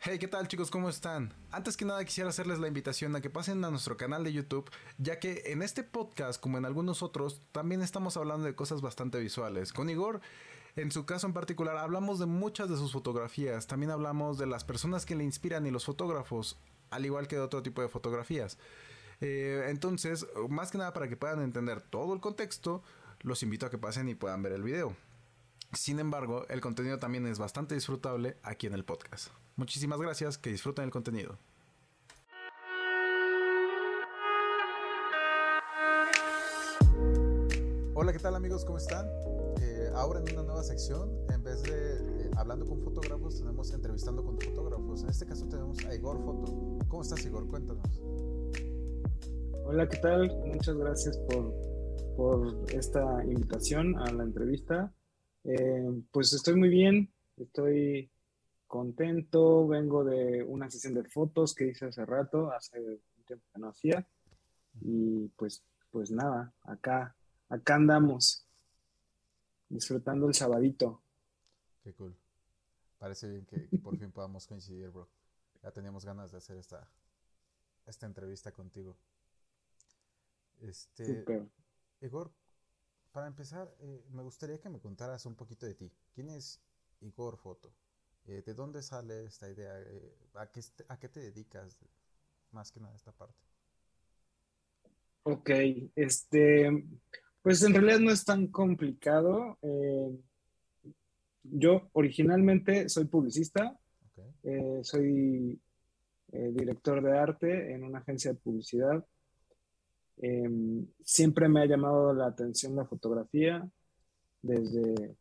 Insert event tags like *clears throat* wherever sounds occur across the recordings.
Hey, ¿qué tal chicos? ¿Cómo están? Antes que nada quisiera hacerles la invitación a que pasen a nuestro canal de YouTube, ya que en este podcast, como en algunos otros, también estamos hablando de cosas bastante visuales. Con Igor, en su caso en particular, hablamos de muchas de sus fotografías, también hablamos de las personas que le inspiran y los fotógrafos, al igual que de otro tipo de fotografías. Eh, entonces, más que nada para que puedan entender todo el contexto, los invito a que pasen y puedan ver el video. Sin embargo, el contenido también es bastante disfrutable aquí en el podcast. Muchísimas gracias, que disfruten el contenido. Hola, ¿qué tal amigos? ¿Cómo están? Eh, ahora en una nueva sección, en vez de eh, hablando con fotógrafos, tenemos entrevistando con fotógrafos. En este caso tenemos a Igor Foto. ¿Cómo estás, Igor? Cuéntanos. Hola, ¿qué tal? Muchas gracias por, por esta invitación a la entrevista. Eh, pues estoy muy bien, estoy contento, vengo de una sesión de fotos que hice hace rato, hace un tiempo que no hacía, y pues, pues nada, acá, acá andamos, disfrutando el sabadito. Qué cool. Parece bien que, por fin podamos coincidir, bro. Ya teníamos ganas de hacer esta, esta entrevista contigo. Este, Igor, para empezar, eh, me gustaría que me contaras un poquito de ti. ¿Quién es Igor Foto? Eh, ¿De dónde sale esta idea? Eh, ¿a, qué, ¿A qué te dedicas? Más que nada esta parte. Ok, este, pues en realidad no es tan complicado. yo originalmente soy publicista, soy director de arte en una agencia de publicidad Em, siempre me ha llamado la atención la fotografía desde,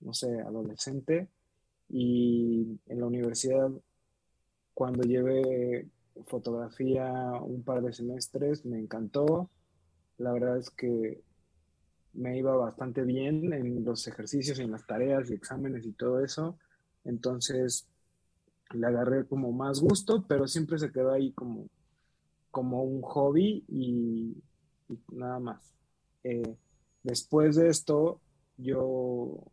no sé, adolescente y en la universidad cuando llevé fotografía un par de semestres me encantó. La verdad es que me iba bastante bien en los ejercicios, en las tareas y exámenes y todo eso. Entonces le agarré como más gusto, pero siempre se quedó ahí como como un hobby y, nada más. Eh, después de esto, yo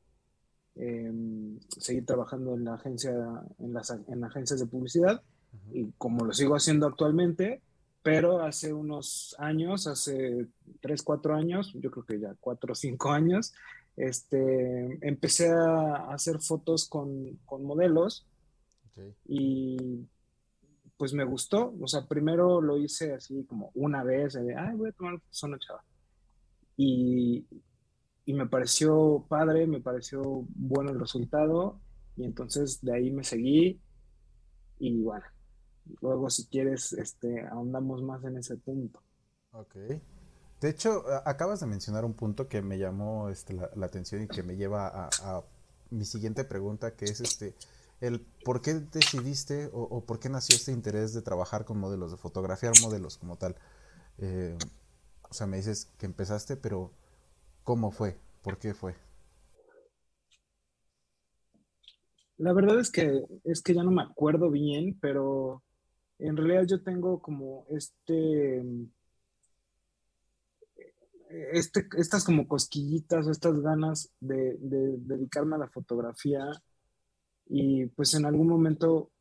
em, seguí trabajando en la agencia, en las en agencias de publicidad, y como lo sigo haciendo actualmente, pero hace unos años, hace 3, 4 años, yo creo que ya 4 o 5 años, este, empecé a hacer fotos con, con modelos y pues me gustó. O sea, primero lo hice así como una vez, de, ay, voy a tomar una chava. Y, y me pareció padre, me pareció bueno el resultado. Y entonces de ahí me seguí. Y bueno, luego si quieres, este, ahondamos más en ese punto. Ok. De hecho, acabas de mencionar un punto que me llamó este, la, atención y que me lleva a, mi siguiente pregunta, que es este, el por qué decidiste o, por qué nació este interés de trabajar con modelos, de fotografiar modelos como tal. Eh, o sea, me dices que empezaste, pero ¿cómo fue? ¿Por qué fue? La verdad es que es que ya no me acuerdo bien, pero en realidad yo tengo como este, este estas como cosquillitas estas ganas de dedicarme a la fotografía y pues en algún momento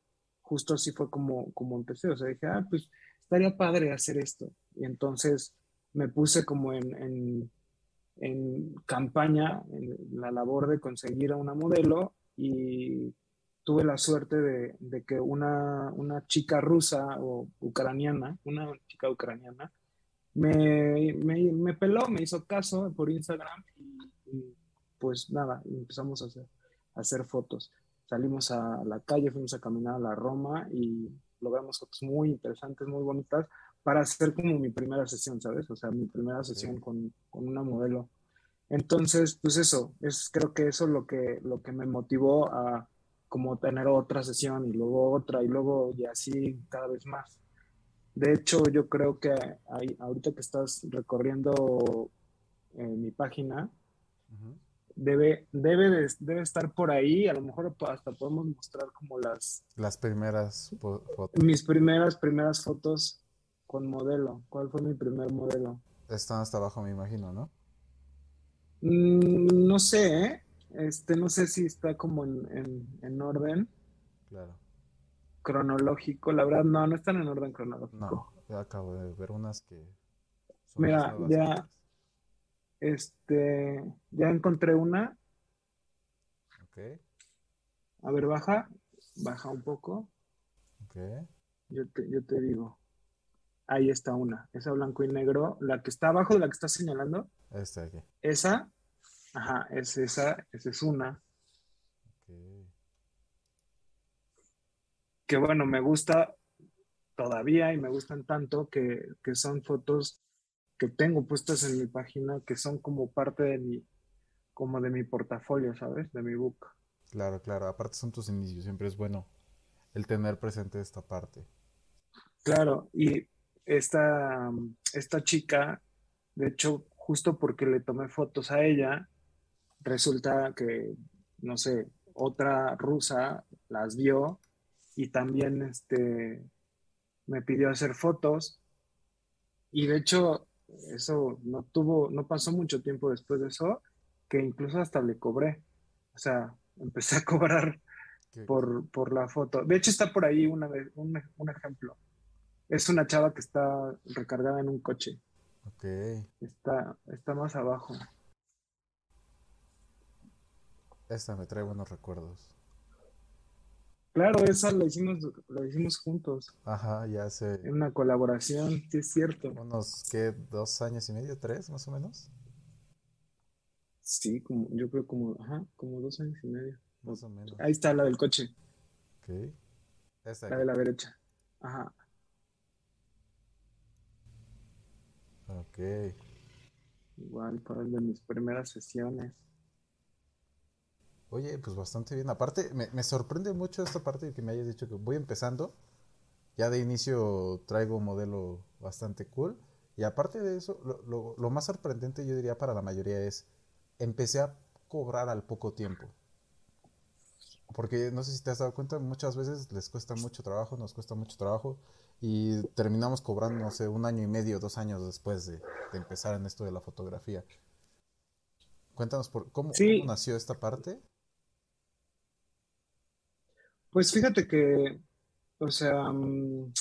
justo así fue como, como empecé, o sea, dije, ah, pues estaría padre hacer esto. Y entonces me puse como en, en campaña, en la labor de conseguir a una modelo y tuve la suerte de, de que una, una, chica rusa o ucraniana, una chica ucraniana, me, me, me, peló, me hizo caso por Instagram y, pues nada, empezamos a hacer, a hacer fotos. Salimos a la calle, fuimos a caminar a la Roma y logramos fotos muy interesantes, muy bonitas, para hacer como mi primera sesión, ¿sabes? O sea, mi primera sesión con, con, una modelo. Entonces, pues eso, es creo que eso lo que, lo que me motivó a como tener otra sesión y luego otra y luego y así cada vez más. De hecho, yo creo que hay, ahorita que estás recorriendo eh, mi página, debe, debe, debe estar por ahí. A lo mejor hasta podemos mostrar como las... Las primeras fotos. Mis primeras, primeras fotos con modelo. ¿Cuál fue mi primer modelo? Están hasta abajo, me imagino, ¿no? Mm, no sé, ¿eh? Este, no sé si está como en, orden. Claro. Cronológico, la verdad, no, no están en orden cronológico. No, ya acabo de ver unas que. Mira, ya. Este, ya encontré una. Ok. A ver, baja, baja un poco. Ok. Yo te, yo te digo. Ahí está una, esa blanco y negro, la que está abajo de la que estás señalando. Esta aquí. Esa, Ajá, es esa, esa es una. Que bueno, me gusta todavía y me gustan tanto que, son fotos que tengo puestas en mi página que son como parte de mi, como de mi portafolio, ¿sabes? De mi book. Claro, claro. Aparte son tus inicios, siempre es bueno el tener presente esta parte. Claro, y esta, esta chica, de hecho, justo porque le tomé fotos a ella, resulta que, no sé, otra rusa las vio y también este, me pidió hacer fotos. Y de hecho, eso no tuvo, no pasó mucho tiempo después de eso, que incluso hasta le cobré. O sea, *laughs* empecé a cobrar por, por, la foto. De hecho, está por ahí una, un, un ejemplo. Es una chava que está recargada en un coche. Ok. Está, está más abajo. Esta me trae buenos recuerdos. Claro, esa lo hicimos, lo hicimos juntos. Ajá, ya sé. En una colaboración, sí es cierto. Unos, ¿qué? ¿Dos años y medio? ¿Tres, más o menos? Sí, como, yo creo como, ajá, como dos años y medio. Más o menos. Ahí está la del coche. Ok. Esta la de la derecha. Ajá. Ok. Igual, para de mis primeras sesiones. Oye, pues bastante bien. Aparte, me, sorprende mucho esta parte de que me hayas dicho que voy empezando. Ya de inicio traigo un modelo bastante cool. Y aparte de eso, lo, más sorprendente yo diría para la mayoría es, empecé a cobrar al poco tiempo. Porque no sé si te has dado cuenta, muchas veces les cuesta mucho trabajo, nos cuesta mucho trabajo y terminamos cobrando, no sé, un año y medio, dos años después de, empezar en esto de la fotografía. Cuéntanos por cómo nació esta parte. Pues fíjate que, o sea, mm,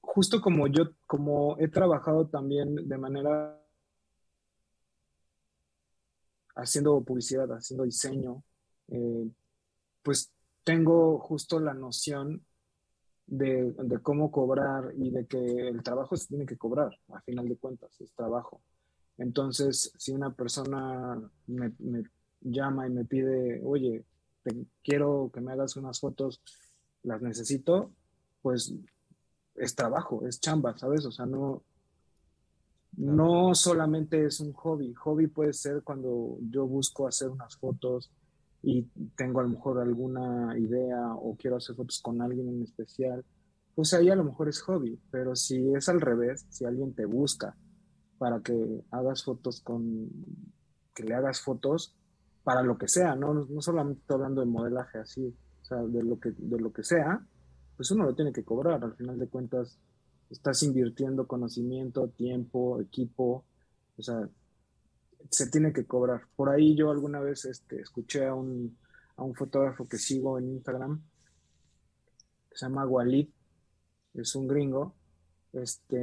justo como yo, como he trabajado también de manera haciendo publicidad, haciendo diseño, eh, pues tengo justo la noción de, cómo cobrar y de que el trabajo se tiene que cobrar, a final de cuentas, es trabajo. Entonces, si una persona me llama y me pide, oye, quiero que me hagas unas fotos, las necesito, pues es trabajo, es chamba, ¿sabes? O sea, no, no solamente es un hobby. Hobby puede ser cuando yo busco hacer unas fotos y tengo a lo mejor alguna idea o quiero hacer fotos con alguien en especial, pues ahí a lo mejor es hobby. Pero si es al revés, si alguien te busca para que hagas fotos con, que le hagas fotos, para lo que sea, ¿no? No, solamente hablando de modelaje así, o sea, de lo, que, de lo que sea, pues uno lo tiene que cobrar. Al final de cuentas, estás invirtiendo conocimiento, tiempo, equipo, o sea, se tiene que cobrar. Por ahí yo alguna vez este, escuché a un, a un fotógrafo que sigo en Instagram, que se llama Walid, es un gringo, este,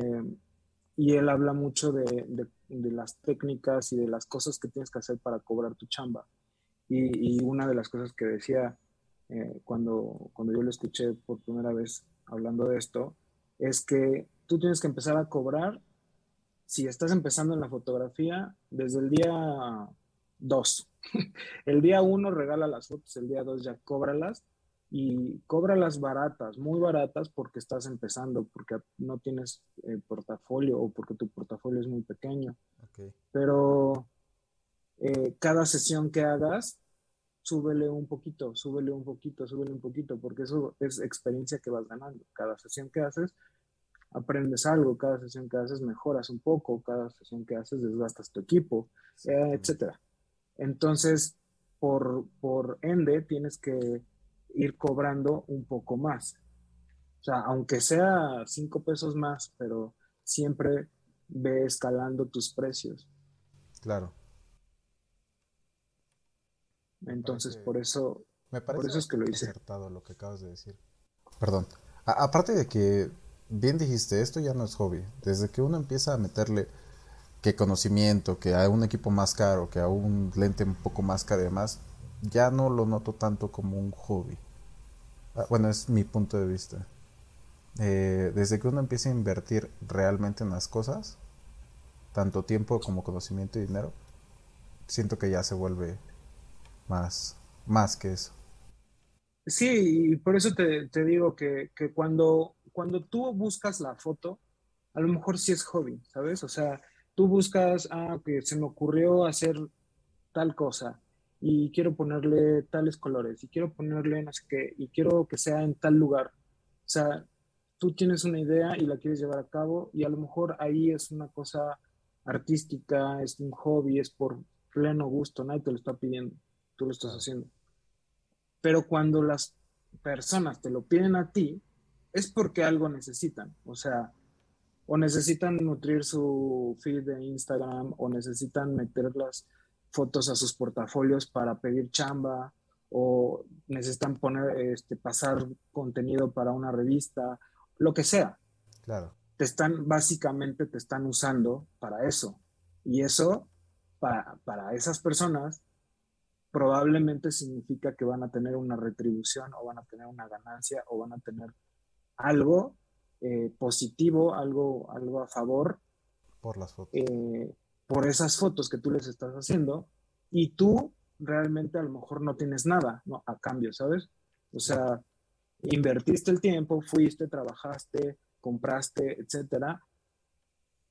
y él habla mucho de, de, las técnicas y de las cosas que tienes que hacer para cobrar tu chamba. Y, y una de las cosas que decía eh, cuando, cuando yo lo escuché por primera vez hablando de esto, es que tú tienes que empezar a cobrar, si estás empezando en la fotografía, desde el día 2. *laughs* el día 1 regala las fotos, el día 2 ya cóbralas y cóbralas baratas, muy baratas porque estás empezando, porque no tienes eh, portafolio o porque tu portafolio es muy pequeño. Pero eh, cada sesión que hagas súbele un poquito, súbele un poquito, súbele un poquito, porque eso es experiencia que vas ganando. Cada sesión que haces, aprendes algo, cada sesión que haces mejoras un poco, cada sesión que haces desgastas tu equipo, eh, etcétera. Entonces, por, por ende, tienes que ir cobrando un poco más. O sea, aunque sea cinco pesos más, pero siempre ve escalando tus precios. Claro. Entonces, por eso, me parece por eso es que lo hice. acertado lo que acabas de decir. Perdón. aparte de que, bien dijiste, esto ya no es hobby. Desde que uno empieza a meterle que conocimiento, que a un equipo más caro, que a un lente un poco más caro y demás, ya no lo noto tanto como un hobby. Ah, bueno, es mi punto de vista. Eh, desde que uno empieza a invertir realmente en las cosas, tanto tiempo como conocimiento y dinero, siento que ya se vuelve más, más que eso. Sí, y por eso te, digo que, cuando, cuando tú buscas la foto, a lo mejor sí es hobby, ¿sabes? O sea, tú buscas, ah, que se me ocurrió hacer tal cosa y quiero ponerle tales colores y quiero ponerle no sé qué y quiero que sea en tal lugar. O sea, tú tienes una idea y la quieres llevar a cabo y a lo mejor ahí es una cosa artística, es un hobby, es por pleno gusto, nadie te lo está pidiendo, tú lo estás haciendo. Pero cuando las personas te lo piden a ti, es porque algo necesitan, o sea, o necesitan nutrir su feed de Instagram o necesitan meter las fotos a sus portafolios para pedir chamba o necesitan poner, este, pasar contenido para una revista, lo que sea. Claro te están, básicamente te están usando para eso. Y eso, para, para esas personas, probablemente significa que van a tener una retribución o van a tener una ganancia o van a tener algo eh, positivo, algo, algo a favor. Por las fotos. Eh, por esas fotos que tú les estás haciendo y tú realmente a lo mejor no tienes nada ¿no? a cambio, ¿sabes? O sea, invertiste el tiempo, fuiste, trabajaste, compraste, etcétera,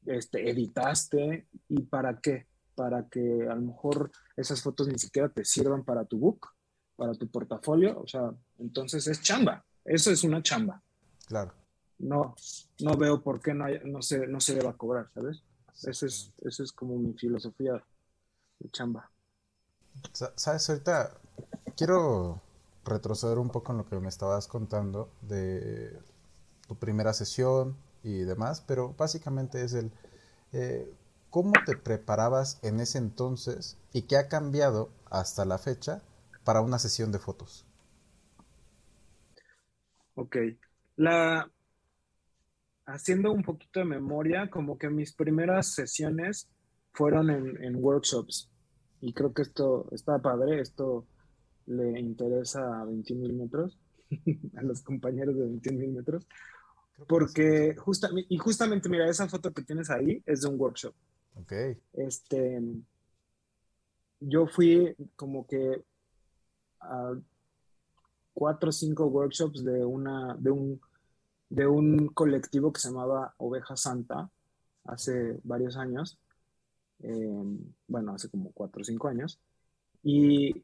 este, editaste y para qué? Para que a lo mejor esas fotos ni siquiera te sirvan para tu book, para tu portafolio, o sea, entonces es chamba, eso es una chamba. Claro. No, no veo por qué no, no, se, no se deba cobrar, ¿sabes? Eso es, eso es como mi filosofía de chamba. Sabes, ahorita quiero retroceder un poco en lo que me estabas contando de tu primera sesión y demás, pero básicamente es el eh, cómo te preparabas en ese entonces y qué ha cambiado hasta la fecha para una sesión de fotos. Ok, la haciendo un poquito de memoria, como que mis primeras sesiones fueron en, en workshops y creo que esto está padre, esto le interesa a 21 mil metros, *laughs* a los compañeros de 21 mil metros, porque justamente, y justamente, mira, esa foto que tienes ahí es de un workshop. Ok. Este, yo fui como que a cuatro o cinco workshops de una, de un, de un colectivo que se llamaba Oveja Santa hace varios años. Em, bueno, hace como cuatro o cinco años. Y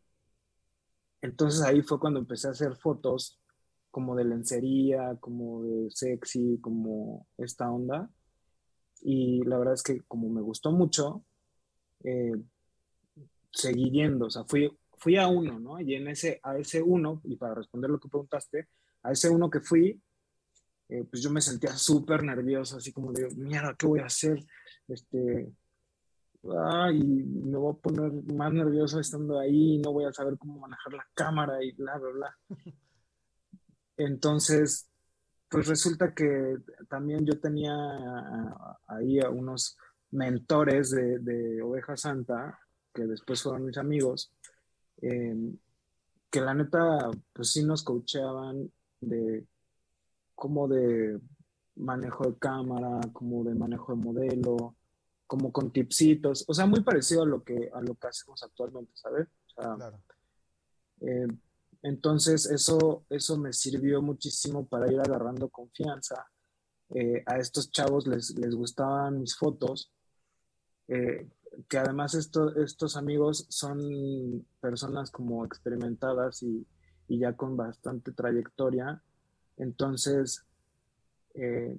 entonces ahí fue cuando empecé a hacer fotos como de lencería, como de sexy, como esta onda. Y la verdad es que como me gustó mucho, eh, seguí yendo, o sea, fui, fui a uno, ¿no? Y en ese, a ese uno, y para responder lo que preguntaste, a ese uno que fui, eh, pues yo me sentía súper nervioso, así como de, mierda, ¿qué voy a hacer? Este, y me voy a poner más nervioso estando ahí, no voy a saber cómo manejar la cámara y bla, bla, bla. *laughs* Entonces, pues resulta que también yo tenía ahí a unos mentores de, Oveja Santa, que después fueron mis amigos, em, que la neta, pues sí nos coacheaban de como de manejo de cámara, como de manejo de modelo, como con tipsitos, o sea, muy parecido a lo que, a lo que hacemos actualmente, ¿sabes? claro. Eh, entonces, eso, eso me sirvió muchísimo para ir agarrando confianza. Eh, a estos chavos les, les gustaban mis fotos. Eh, que además estos amigos son personas como experimentadas y, ya con bastante trayectoria. Entonces, eh,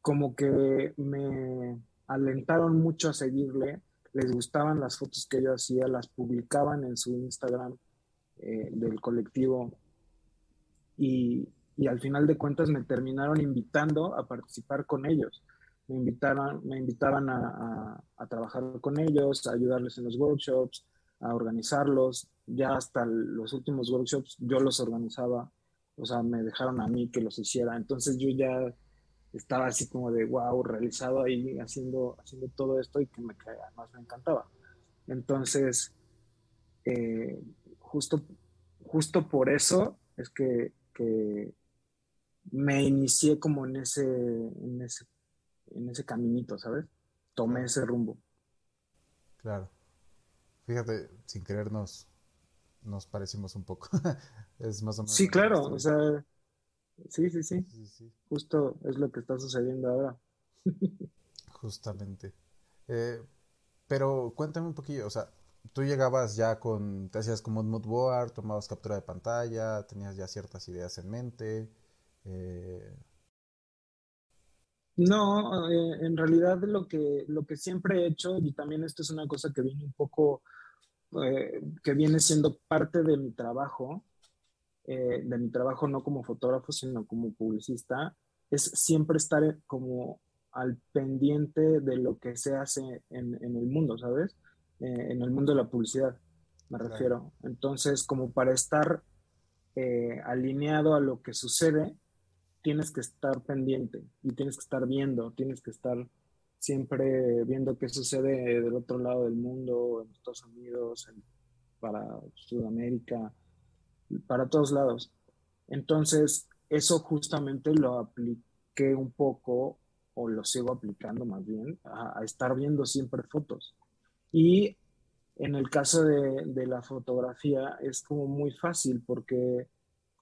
como que me alentaron mucho a seguirle, les gustaban las fotos que yo hacía, las publicaban en su Instagram eh, del colectivo y, al final de cuentas me terminaron invitando a participar con ellos. Me invitaban, me invitaban a, trabajar con ellos, a ayudarles en los workshops, a organizarlos. Ya hasta los últimos workshops yo los organizaba, o sea, me dejaron a mí que los hiciera. Entonces yo ya estaba así como de wow, realizado ahí haciendo, haciendo todo esto y que me, además me encantaba. Entonces, eh, justo, justo por eso es que me inicié como en ese, en ese, en ese caminito, ¿sabes? Tomé ese rumbo. Claro. Fíjate, sin querernos nos parecimos un poco. *laughs* es más o menos. Sí, claro, o sea, sí, sí, sí, Justo es lo que está sucediendo ahora. *laughs* Justamente. Eh, pero cuéntame un poquillo, o sea, tú llegabas ya con, te hacías como un mood board, tomabas captura de pantalla, tenías ya ciertas ideas en mente. Eh. No, eh, en realidad lo que, lo que siempre he hecho, y también esto es una cosa que viene un poco, eh, que viene siendo parte de mi trabajo, de mi trabajo no como fotógrafo, sino como publicista, es siempre estar como al pendiente de lo que se hace en, en el mundo, ¿sabes? Eh, en el mundo de la publicidad, me refiero. Entonces, como para estar eh, alineado a lo que sucede, tienes que estar pendiente y tienes que estar viendo, tienes que estar siempre viendo qué sucede del otro lado del mundo, en Estados Unidos, para Sudamérica, para todos lados. Entonces, eso justamente lo apliqué un poco, o lo sigo aplicando más bien, a estar viendo siempre fotos. Y en el caso de, la fotografía es como muy fácil porque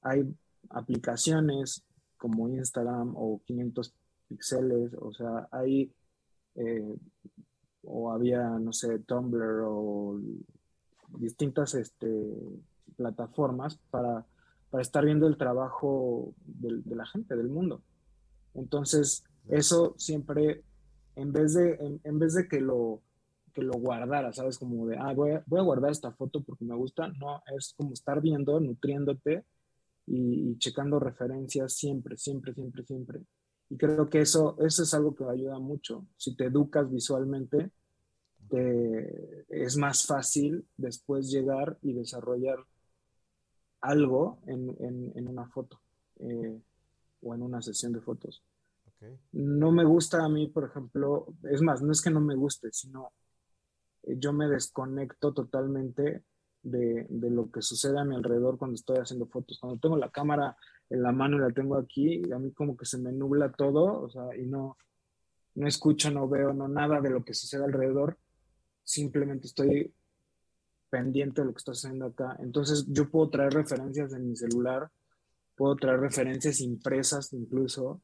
hay aplicaciones como Instagram o 500 píxeles, o sea, hay, eh, o había, no sé, Tumblr o distintas este, plataformas para, estar viendo el trabajo de, la gente, del mundo. Entonces, eso siempre, en vez de, en vez de que lo que lo guardara, ¿sabes? Como de, ah, voy a, guardar esta foto porque me gusta. No, es como estar viendo, nutriéndote y, checando referencias siempre, siempre, siempre, siempre. Y creo que eso, eso es algo que ayuda mucho. Si te educas visualmente, es más fácil después llegar y desarrollar algo en, una foto eh, o en una sesión de fotos. No me gusta a mí, por ejemplo, es más, no es que no me guste, sino yo me desconecto totalmente de, lo que sucede a mi alrededor cuando estoy haciendo fotos. Cuando tengo la cámara en la mano y la tengo aquí, a mí como que se me nubla todo, o sea, y no, no escucho, no veo, no nada de lo que sucede alrededor. Simplemente estoy pendiente de lo que está sucediendo acá. Entonces yo puedo traer referencias en mi celular, puedo traer referencias impresas incluso,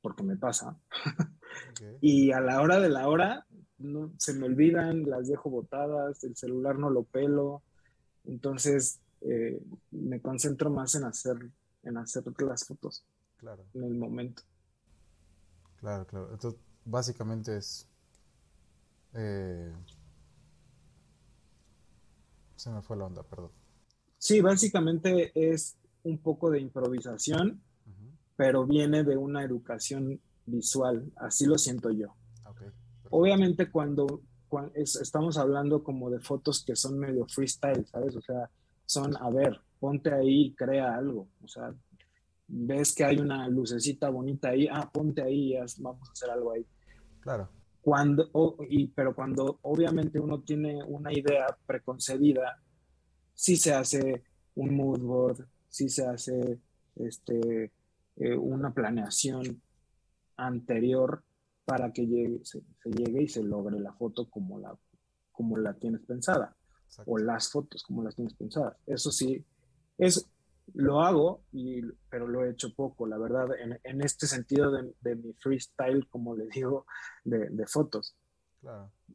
porque me pasa. *laughs* y a la hora de la hora, no, se me olvidan, las dejo botadas, el celular no lo pelo, entonces eh, me concentro más en hacer, en hacer las fotos claro. en el momento. Claro, claro. Entonces, básicamente es... Eh, se me fue la onda, perdón. Sí, básicamente es un poco de improvisación, pero viene de una educación visual, así lo siento yo. Obviamente cuando, estamos hablando como de fotos que son medio freestyle, ¿sabes? O sea, son, a ver, ponte ahí y crea algo. O sea, ves que hay una lucecita bonita ahí, ah, ponte ahí vamos a hacer algo ahí. Claro. Cuando, y, pero cuando obviamente uno tiene una idea preconcebida, sí se hace un mood board, sí se hace este, eh, una planeación anterior para que llegue, se, llegue y se logre la foto como la, como la tienes pensada. O las fotos como las tienes pensadas. Eso sí, es, lo hago, y, pero lo he hecho poco, la verdad, en, en este sentido de, de, mi freestyle, como le digo, de, de fotos.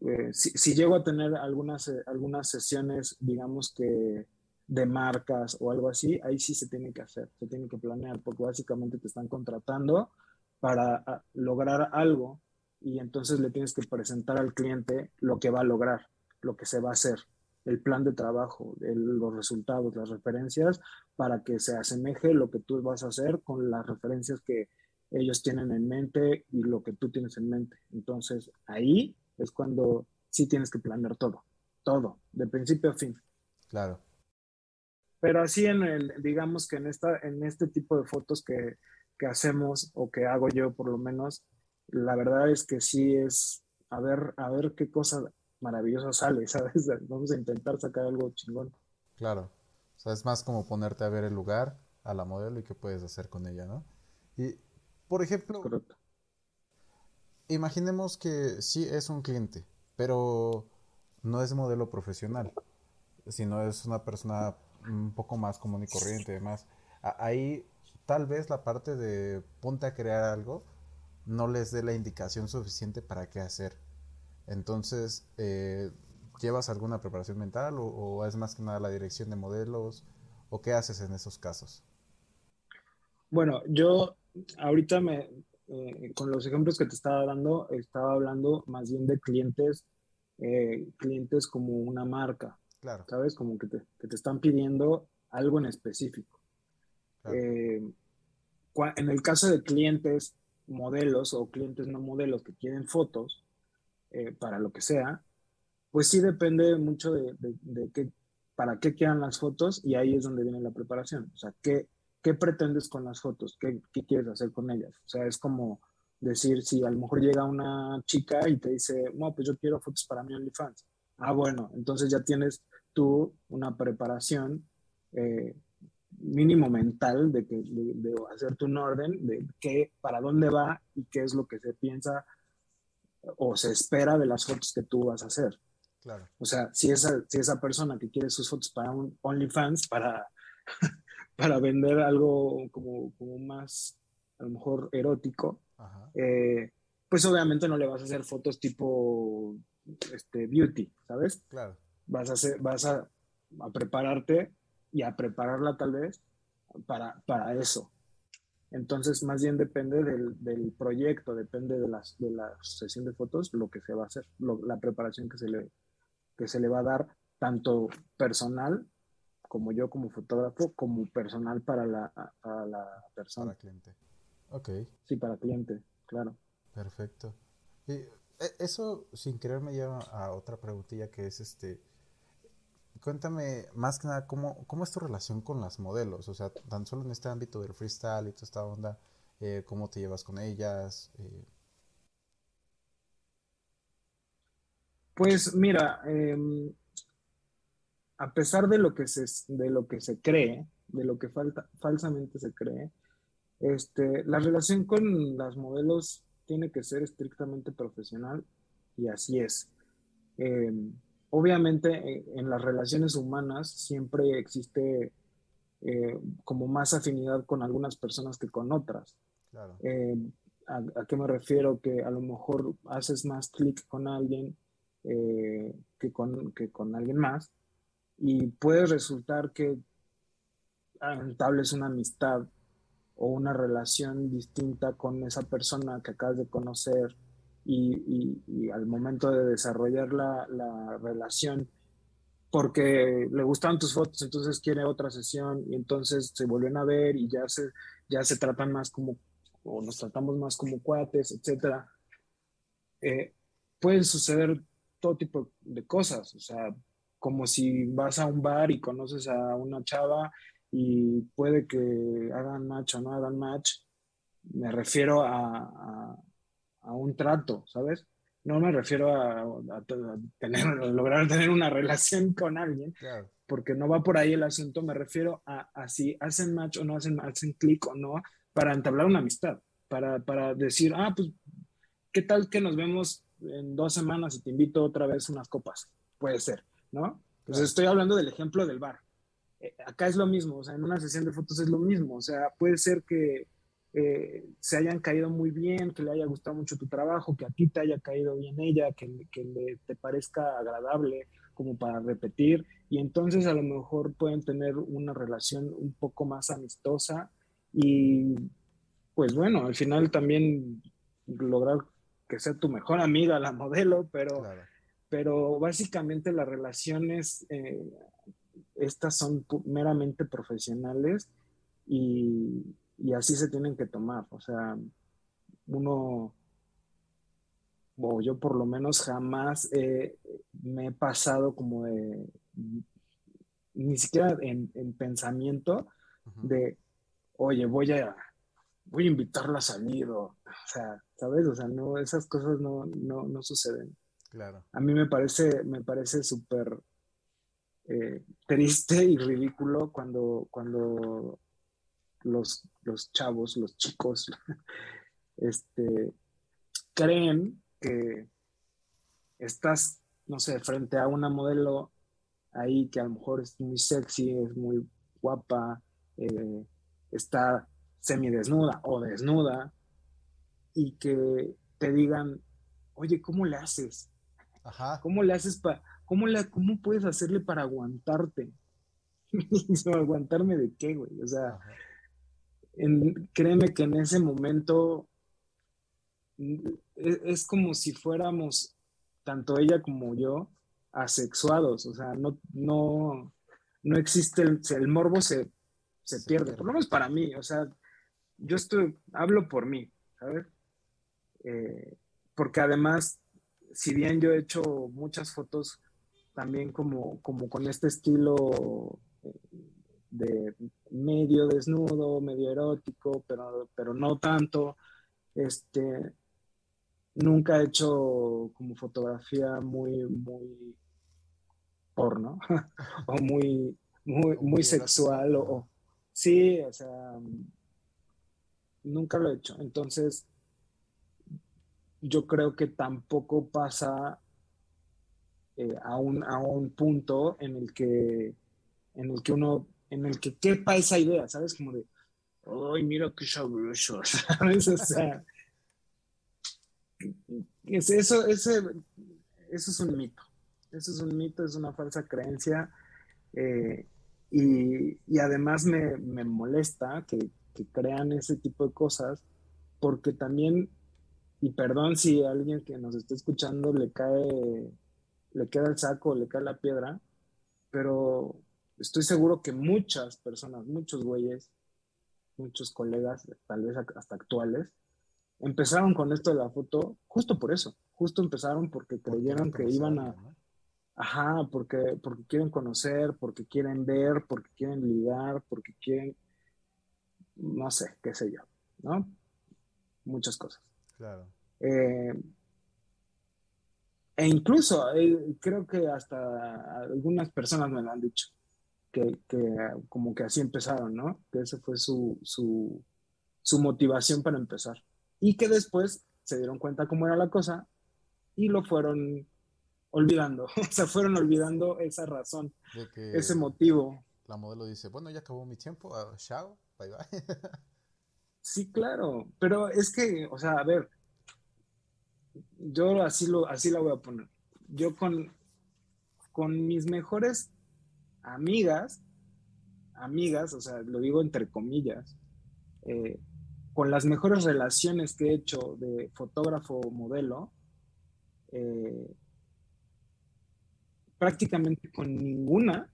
Eh, si, llego a tener algunas, eh, algunas sesiones, digamos que de marcas o algo así, ahí sí se tiene que hacer, se tiene que planear, porque básicamente te están contratando para ah, lograr algo y entonces le tienes que presentar al cliente lo que va a lograr, lo que se va a hacer, el plan de trabajo, los resultados, las referencias, para que se asemeje lo que tú vas a hacer con las referencias que ellos tienen en mente y lo que tú tienes en mente. Entonces ahí es cuando sí tienes que planear todo, todo, de principio a fin. Claro. Pero así en el, digamos que en, esta, en este tipo de fotos que, que hacemos o que hago yo por lo menos, la verdad es que sí es a ver, a ver qué cosa maravillosa sale, *laughs* ¿sabes? Vamos a intentar sacar algo chingón. Claro. O sea, es más como ponerte a ver el lugar, a la modelo y qué puedes hacer con ella, ¿no? Y, por ejemplo, imaginemos que sí es un cliente, pero no es modelo profesional, sino es una persona un poco más común y corriente, además. Ahí tal vez la parte de ponte a crear algo no les dé la indicación suficiente para qué hacer. Entonces, eh, ¿llevas alguna preparación mental o, es más que nada la dirección de modelos? ¿O qué haces en esos casos? Bueno, yo ahorita me, eh, con los ejemplos que te estaba dando, estaba hablando más bien de clientes, eh, clientes como una marca. Claro. ¿Sabes? Como que te, que te están pidiendo algo en específico. en el caso de clientes modelos o clientes no modelos que quieren fotos, eh, para lo que sea, pues sí depende mucho de, de, qué, para qué quieran las fotos y ahí es donde viene la preparación. O sea, ¿qué, qué pretendes con las fotos? ¿Qué, ¿Qué, quieres hacer con ellas? O sea, es como decir, si a lo mejor llega una chica y te dice, no, pues yo quiero fotos para mi OnlyFans. Ah, bueno, entonces ya tienes tú una preparación eh, mínimo mental de, que, de, de, hacerte un orden de qué, para dónde va y qué es lo que se piensa o se espera de las fotos que tú vas a hacer. Claro. O sea, si esa, si esa persona que quiere sus fotos para un OnlyFans, para, *laughs* para vender algo como, como más, a lo mejor, erótico, eh, pues obviamente no le vas a hacer fotos tipo este, beauty, ¿sabes? Claro. Vas a, hacer, vas a, a prepararte y a prepararla tal vez para, para eso. Entonces, más bien depende del, proyecto, depende de, las, de la sesión de fotos, lo que se va a hacer, la preparación que se, le, que se le va a dar, tanto personal, como yo como fotógrafo, como personal para la, para la persona. Para cliente. Ok. Sí, para cliente, claro. Perfecto. Y e, eso, sin querer, me lleva a otra preguntilla que es este cuéntame más que nada cómo, cómo es tu relación con las modelos, o sea, tan solo en este ámbito del freestyle y toda esta onda, eh, cómo te llevas con ellas. Eh. Pues mira, em, a pesar de lo que se, de lo que se cree, de lo que falta, falsamente se cree, este, la relación con las modelos tiene que ser estrictamente profesional y así es. Obviamente eh, en las relaciones humanas siempre existe eh, como más afinidad con algunas personas que con otras. Eh, ¿a, qué me refiero? Que a lo mejor haces más clic con alguien que, con, que con alguien más y puede resultar que entables una amistad o una relación distinta con esa persona que acabas de conocer y, al momento de desarrollar la, la, relación, porque le gustan tus fotos, entonces quiere otra sesión y entonces se vuelven a ver y ya se, ya se tratan más como, o nos tratamos más como cuates, etc. Eh, pueden suceder todo tipo de cosas, o sea, como si vas a un bar y conoces a una chava y puede que hagan match o no hagan match, me refiero a a un trato, ¿sabes? No me refiero a, tener, lograr tener una relación con alguien, porque no va por ahí el asunto, me refiero a, si hacen match o no hacen, hacen clic o no, para entablar una amistad, para, para decir, ah, pues, ¿qué tal que nos vemos en dos semanas y te invito otra vez unas copas? Puede ser, ¿no? Pues estoy hablando del ejemplo del bar. Eh, acá es lo mismo, o sea, en una sesión de fotos es lo mismo, o sea, puede ser que eh, se hayan caído muy bien, que le haya gustado mucho tu trabajo, que a ti te haya caído bien ella, que, que le, te parezca agradable como para repetir y entonces a lo mejor pueden tener una relación un poco más amistosa y pues bueno, al final también lograr que sea tu mejor amiga la modelo, pero, pero básicamente las relaciones, eh, estas son meramente profesionales y, y así se tienen que tomar. O sea, uno, o yo por lo menos jamás me he pasado como de, ni siquiera en, pensamiento de, oye, voy a, voy a invitarla a salir, o, sea, ¿sabes? O sea, no, esas cosas no, no, suceden. Claro. A mí me parece, me parece súper eh, triste y ridículo cuando, cuando los, los chavos, los chicos, *laughs* este, creen que estás, no sé, frente a una modelo ahí que a lo mejor es muy sexy, es muy guapa, eh, está semidesnuda o desnuda, y que te digan, oye, ¿cómo le haces? Ajá. ¿Cómo le haces para, cómo, cómo puedes hacerle para aguantarte? *laughs* ¿Aguantarme de qué, güey? O sea, créeme que en ese momento es, como si fuéramos, tanto ella como yo, asexuados, o sea, no, no, no existe, el, el morbo se, se, pierde, por lo menos para mí, o sea, yo estoy, hablo por mí, ¿sabes? Eh, porque además, si bien yo he hecho muchas fotos también como, como con este estilo eh, de medio desnudo, medio erótico, pero, pero no tanto, este, nunca he hecho como fotografía muy, muy porno *laughs* o muy, muy, muy sexual o, sí, o sea, nunca lo he hecho. Entonces, yo creo que tampoco pasa eh, a, un, a un punto en el que en el que uno, en el que quepa esa idea, ¿sabes? Como de, ay, mira qué sabroso, *laughs* ¿sabes? O sea, eso, ese, eso es un mito. Eso es un mito, es una falsa creencia. Eh, y, además me, molesta que, crean ese tipo de cosas, porque también, y perdón si a alguien que nos está escuchando le cae, le queda el saco, le cae la piedra, pero estoy seguro que muchas personas, muchos güeyes, muchos colegas, tal vez hasta actuales, empezaron con esto de la foto justo por eso, justo empezaron porque creyeron que iban a... Ajá, porque, porque quieren conocer, porque quieren ver, porque quieren ligar, porque quieren, no sé, qué sé yo, ¿no? Muchas cosas. Claro. Eh, e incluso eh, creo que hasta algunas personas me lo han dicho, que, que, como que así empezaron, ¿no? Que esa fue su, su, su motivación para empezar y que después se dieron cuenta cómo era la cosa y lo fueron olvidando, *laughs* o sea, fueron olvidando esa razón, ese motivo. La modelo dice, bueno, ya acabó mi tiempo, ah, chao, bye bye. *laughs* sí, claro, pero es que, o sea, a ver, yo así, lo, así la voy a poner. Yo con, con mis mejores amigas, amigas, o sea, lo digo entre comillas, eh, con las mejores relaciones que he hecho de fotógrafo modelo, eh, prácticamente con ninguna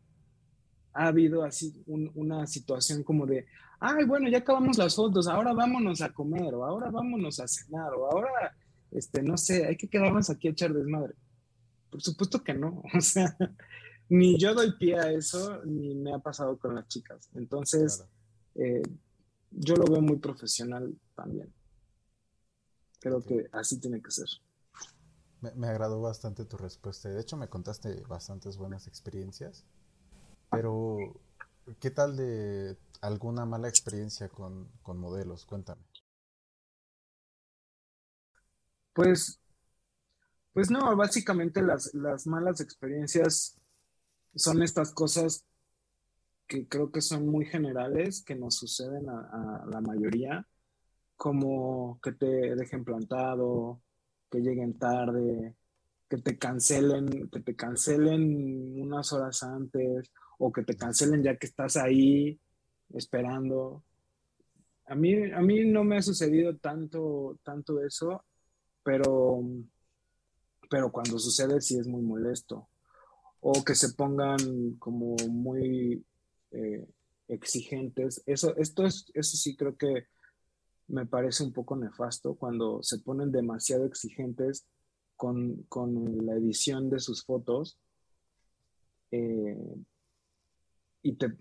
ha habido así una situación como de, ay, bueno, ya acabamos las fotos, ahora vámonos a comer, o ahora vámonos a cenar, o ahora, este, no sé, hay que quedarnos aquí a echar desmadre. Por supuesto que no, *laughs* o sea, ni yo doy pie a eso, ni me ha pasado con las chicas. Entonces, eh, yo lo veo muy profesional también. Creo que así tiene que ser. Me, agradó bastante tu respuesta. De hecho, me contaste bastantes buenas experiencias. Pero, ¿qué tal de alguna mala experiencia con, modelos? Cuéntame. Pues, pues no, básicamente las, las malas experiencias son estas cosas que creo que son muy generales, que nos suceden a, la mayoría, como que te dejen plantado, que lleguen tarde, que te cancelen, que te cancelen unas horas antes o que te cancelen ya que estás ahí esperando. A mí, a mí no me ha sucedido tanto, tanto eso, pero, pero cuando sucede sí es muy molesto. O que se pongan como muy eh, exigentes. Eso, esto es, eso sí creo que me parece un poco nefasto cuando se ponen demasiado exigentes con, la edición de sus fotos. Eh, y te,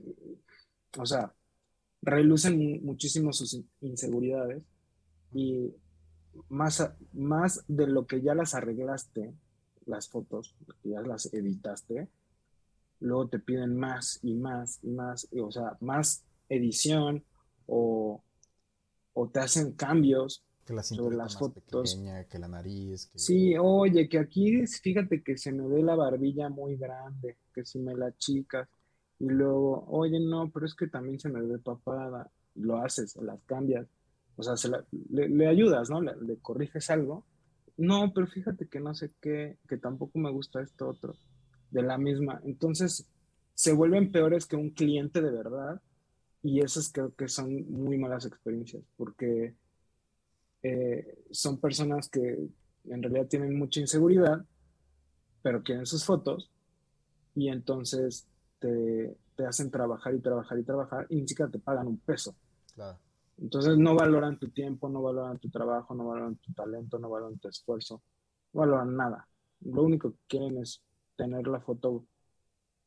o sea, relucen muchísimo sus inseguridades y más, más de lo que ya las arreglaste, las fotos, ya las editaste, luego te piden más y más y más, o sea, más edición o, o te hacen cambios que la sobre las fotos. Pequeña, que la nariz. Sí, oye, que aquí fíjate que se me ve la barbilla muy grande, que si me la chicas. Y luego, oye, no, pero es que también se me ve papada. Lo haces, las cambias. O sea, se le, ayudas, ¿no? Le, le, corriges algo. No, pero fíjate que no sé qué, que tampoco me gusta esto otro de la misma. Entonces, se vuelven peores que un cliente de verdad y esas creo que son muy malas experiencias porque eh, son personas que en realidad tienen mucha inseguridad, pero quieren sus fotos y entonces te, hacen trabajar y trabajar y trabajar y ni siquiera te pagan un peso. Entonces no valoran tu tiempo, no valoran tu trabajo, no valoran tu talento, no valoran tu esfuerzo, no valoran nada. Lo único que quieren es tener la foto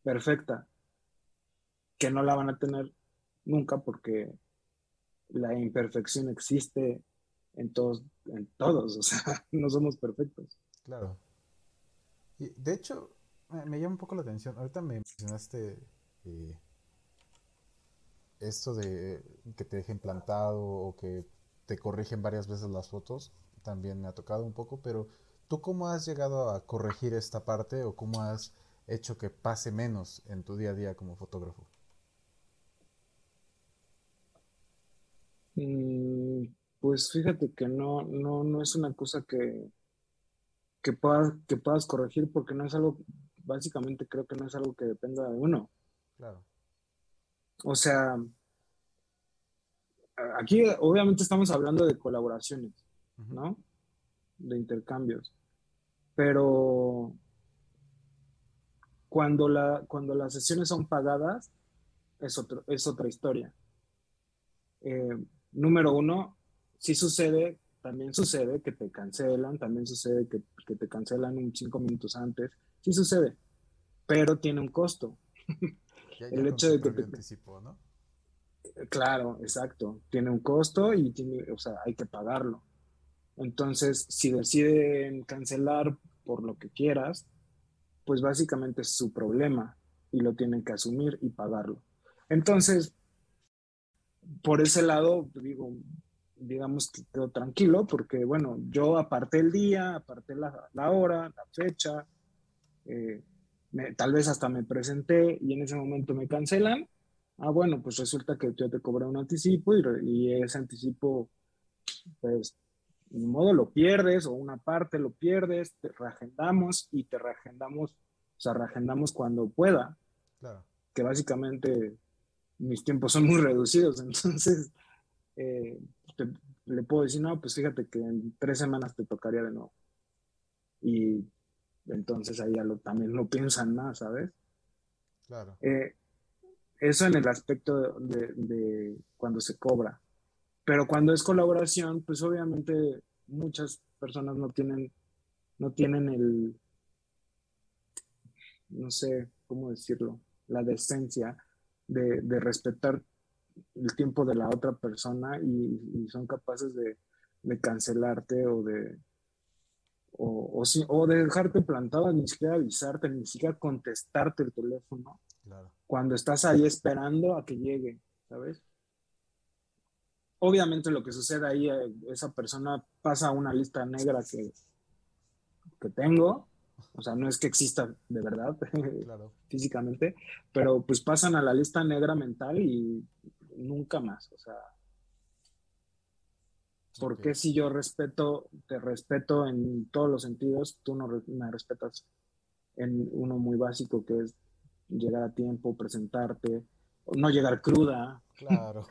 perfecta, que no la van a tener nunca porque la imperfección existe en todos, en todos, *laughs* o sea, no somos perfectos. Claro. Y de hecho, me, llama un poco la atención. Ahorita me mencionaste eh, esto de que te dejen plantado o que te corrigen varias veces las fotos. También me ha tocado un poco, pero ¿Tú cómo has llegado a corregir esta parte o cómo has hecho que pase menos en tu día a día como fotógrafo? Mm, pues fíjate que no, no, no es una cosa que, que, puedas, que puedas corregir porque no es algo, básicamente creo que no es algo que dependa de uno. Claro. O sea, aquí obviamente estamos hablando de colaboraciones, ¿no? De intercambios pero cuando, la, cuando las sesiones son pagadas, es, otro, es otra historia. Eh, número uno, si sucede, también sucede que te cancelan, también sucede que, te cancelan un cinco minutos antes, sí sucede, pero tiene un costo. *laughs* el hecho de que te... ¿no? Claro, exacto, tiene un costo y tiene, o sea, hay que pagarlo. Entonces, si deciden cancelar por lo que quieras, pues básicamente es su problema y lo tienen que asumir y pagarlo. Entonces, por ese lado, digo, digamos que quedo tranquilo porque, bueno, yo aparté el día, aparté la, hora, la fecha, eh, tal vez hasta me presenté y en ese momento me cancelan. Ah, bueno, pues resulta que yo te cobré un anticipo y, y ese anticipo, pues ni modo lo pierdes o una parte lo pierdes, te reagendamos y te reagendamos, o sea, reagendamos cuando pueda. Claro. Que básicamente mis tiempos son muy reducidos, entonces eh, le puedo decir, no, pues fíjate que en tres semanas te tocaría de nuevo. Y entonces ahí ya lo, también no piensan más, ¿sabes? Claro. Eh, eso en el aspecto de, de cuando se cobra. Pero cuando es colaboración, pues obviamente muchas personas no tienen, no tienen el, no sé cómo decirlo, la decencia de, respetar el tiempo de la otra persona y, son capaces de, cancelarte o de o, o, de dejarte plantado, ni siquiera avisarte, ni siquiera contestarte el teléfono. Cuando estás ahí esperando a que llegue, ¿sabes? obviamente lo que sucede ahí, eh, esa persona pasa a una lista negra que, que tengo, o sea, no es que exista de verdad *laughs* físicamente, pero pues pasan a la lista negra mental y nunca más, o sea, Porque si yo respeto, te respeto en todos los sentidos, tú no me respetas en uno muy básico que es llegar a tiempo, presentarte, no llegar cruda. *laughs* Claro.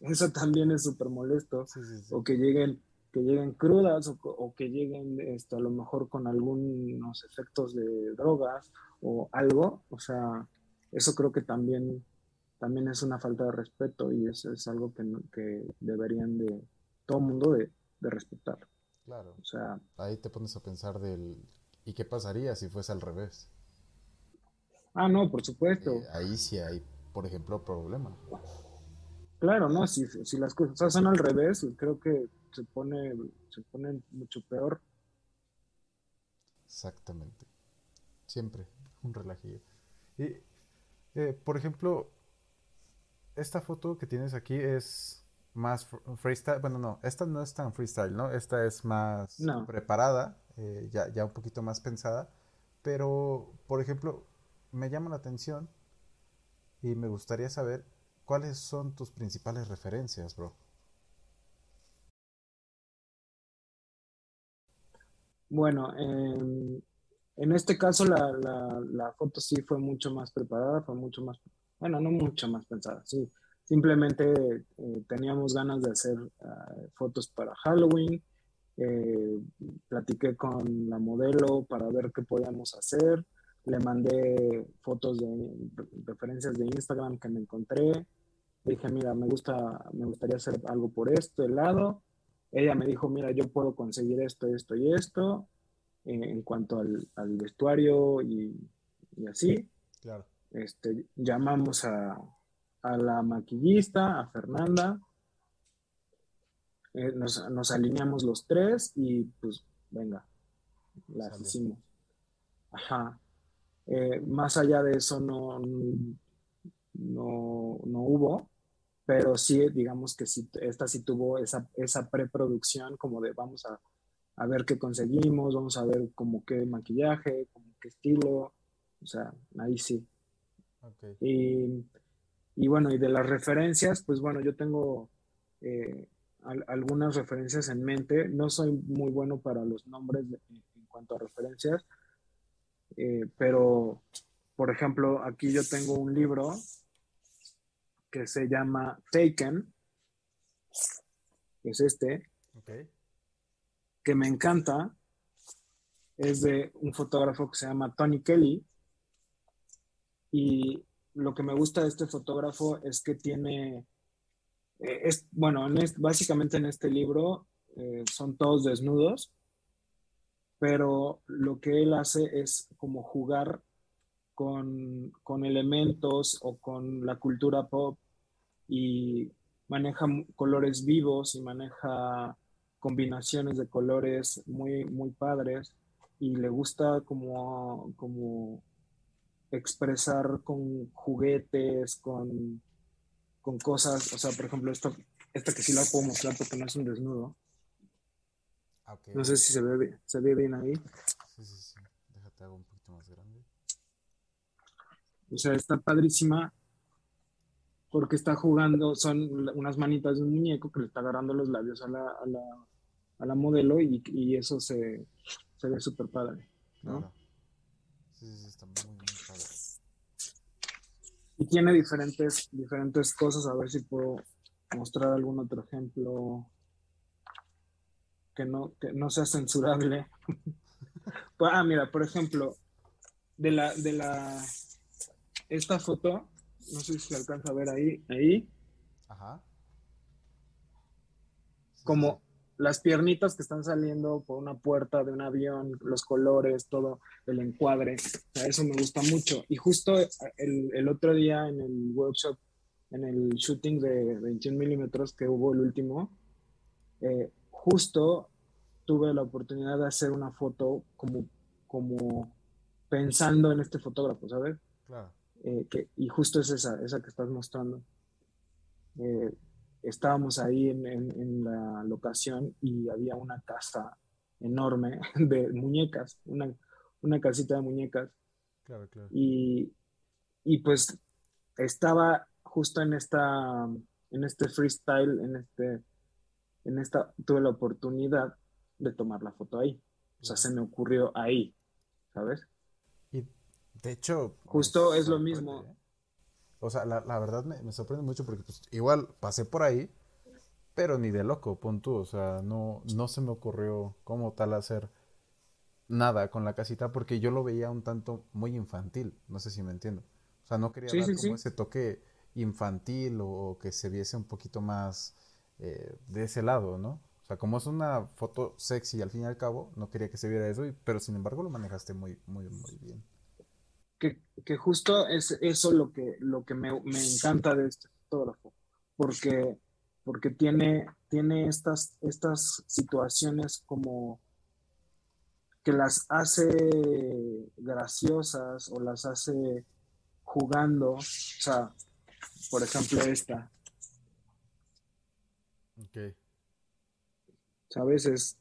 Eso también es súper molesto. O que lleguen, que lleguen crudas o, que lleguen esto, a lo mejor con algunos efectos de drogas o algo. O sea, eso creo que también, también es una falta de respeto y eso es algo que, que deberían de todo mundo de, de respetar. Claro. O sea, ahí te pones a pensar del ¿y qué pasaría si fuese al revés? Ah, no, por supuesto. Eh, ahí sí hay, por ejemplo, problema. Claro, no, si, si las cosas son al revés, creo que se pone, se pone mucho peor. Exactamente. Siempre un relajillo. Y, eh, por ejemplo, esta foto que tienes aquí es más freestyle. Bueno, no, esta no es tan freestyle, ¿no? Esta es más preparada, eh, ya, ya un poquito más pensada. Pero, por ejemplo, me llama la atención y me gustaría saber cuáles son tus principales referencias, bro. Bueno, en este caso la, la, foto sí fue mucho más preparada, fue mucho más, bueno, no mucho más pensada, sí. Simplemente eh, teníamos ganas de hacer ah, fotos para Halloween. Eh, platiqué con la modelo para ver qué podíamos hacer le mandé fotos de referencias de Instagram que me encontré. dije, mira, me gusta, me gustaría hacer algo por este lado. Ella me dijo, mira, yo puedo conseguir esto, esto y esto eh, en cuanto al, vestuario y, así. Claro. Este, llamamos a, la maquillista, a Fernanda. Eh, nos, nos, alineamos los tres y pues venga, las hicimos. Ajá. Eh, más allá de eso no, no, no, hubo, pero sí, digamos que sí, esta sí tuvo esa, esa preproducción como de vamos a, a, ver qué conseguimos, vamos a ver como qué maquillaje, como qué estilo, o sea, ahí sí. Y, y, bueno, y de las referencias, pues bueno, yo tengo eh, algunas referencias en mente, no soy muy bueno para los nombres en cuanto a referencias, eh, pero, por ejemplo, aquí yo tengo un libro que se llama Taken, es este, que me encanta. Es de un fotógrafo que se llama Tony Kelly. Y lo que me gusta de este fotógrafo es que tiene, eh, es, bueno, básicamente en este libro eh, son todos desnudos pero lo que él hace es como jugar con, elementos o con la cultura pop y maneja colores vivos y maneja combinaciones de colores muy, muy padres y le gusta como, como expresar con juguetes, con, con cosas, o sea, por ejemplo, esta, esta que sí la puedo mostrar porque no es un desnudo, Ah, no sé si se ve, bien, se ve bien ahí. Sí, sí, sí. Déjate hago un poquito más grande. O sea, está padrísima porque está jugando, son unas manitas de un muñeco que le está agarrando los labios a la, a la, a la modelo y, y, eso se, se ve súper padre. ¿no? Sí, sí, sí, está muy, muy padre. Y tiene diferentes, diferentes cosas, a ver si puedo mostrar algún otro ejemplo que no, que no sea censurable. *laughs* Ah, mira, por ejemplo, de la, de la, esta foto, no sé si se alcanza a ver ahí, ahí. Ajá. como las piernitas que están saliendo por una puerta de un avión, los colores, todo el encuadre. eso me gusta mucho. Y justo el, el, otro día en el workshop, en el shooting de 21 milímetros que hubo el último, eh, justo tuve la oportunidad de hacer una foto como, como pensando en este fotógrafo, ¿sabes? Claro. Eh, que, y justo es esa, esa que estás mostrando. Eh, estábamos ahí en, en, la locación y había una casa enorme *laughs* de muñecas, una, una casita de muñecas. Claro, claro. Y, y pues estaba justo en esta en este freestyle, en este en esta tuve la oportunidad de tomar la foto ahí. O sea, se me ocurrió ahí, ¿sabes? Y de hecho... Justo es lo mismo. ¿eh? O sea, la, verdad me, sorprende mucho porque pues, igual pasé por ahí, pero ni de loco, pon tú. O sea, no, no se me ocurrió como tal hacer nada con la casita porque yo lo veía un tanto muy infantil. No sé si me entiendo. O sea, no quería dar como ese toque infantil o, que se viese un poquito más eh, de ese lado, ¿no? O sea, como es una foto sexy al fin y al cabo, no quería que se viera eso, pero sin embargo lo manejaste muy, muy, muy bien. Que, que justo es eso lo que, lo que me, me, encanta de este fotógrafo, porque, porque tiene, tiene estas, estas situaciones como que las hace graciosas o las hace jugando, o sea, por ejemplo esta. Ok. ¿Sabes? Es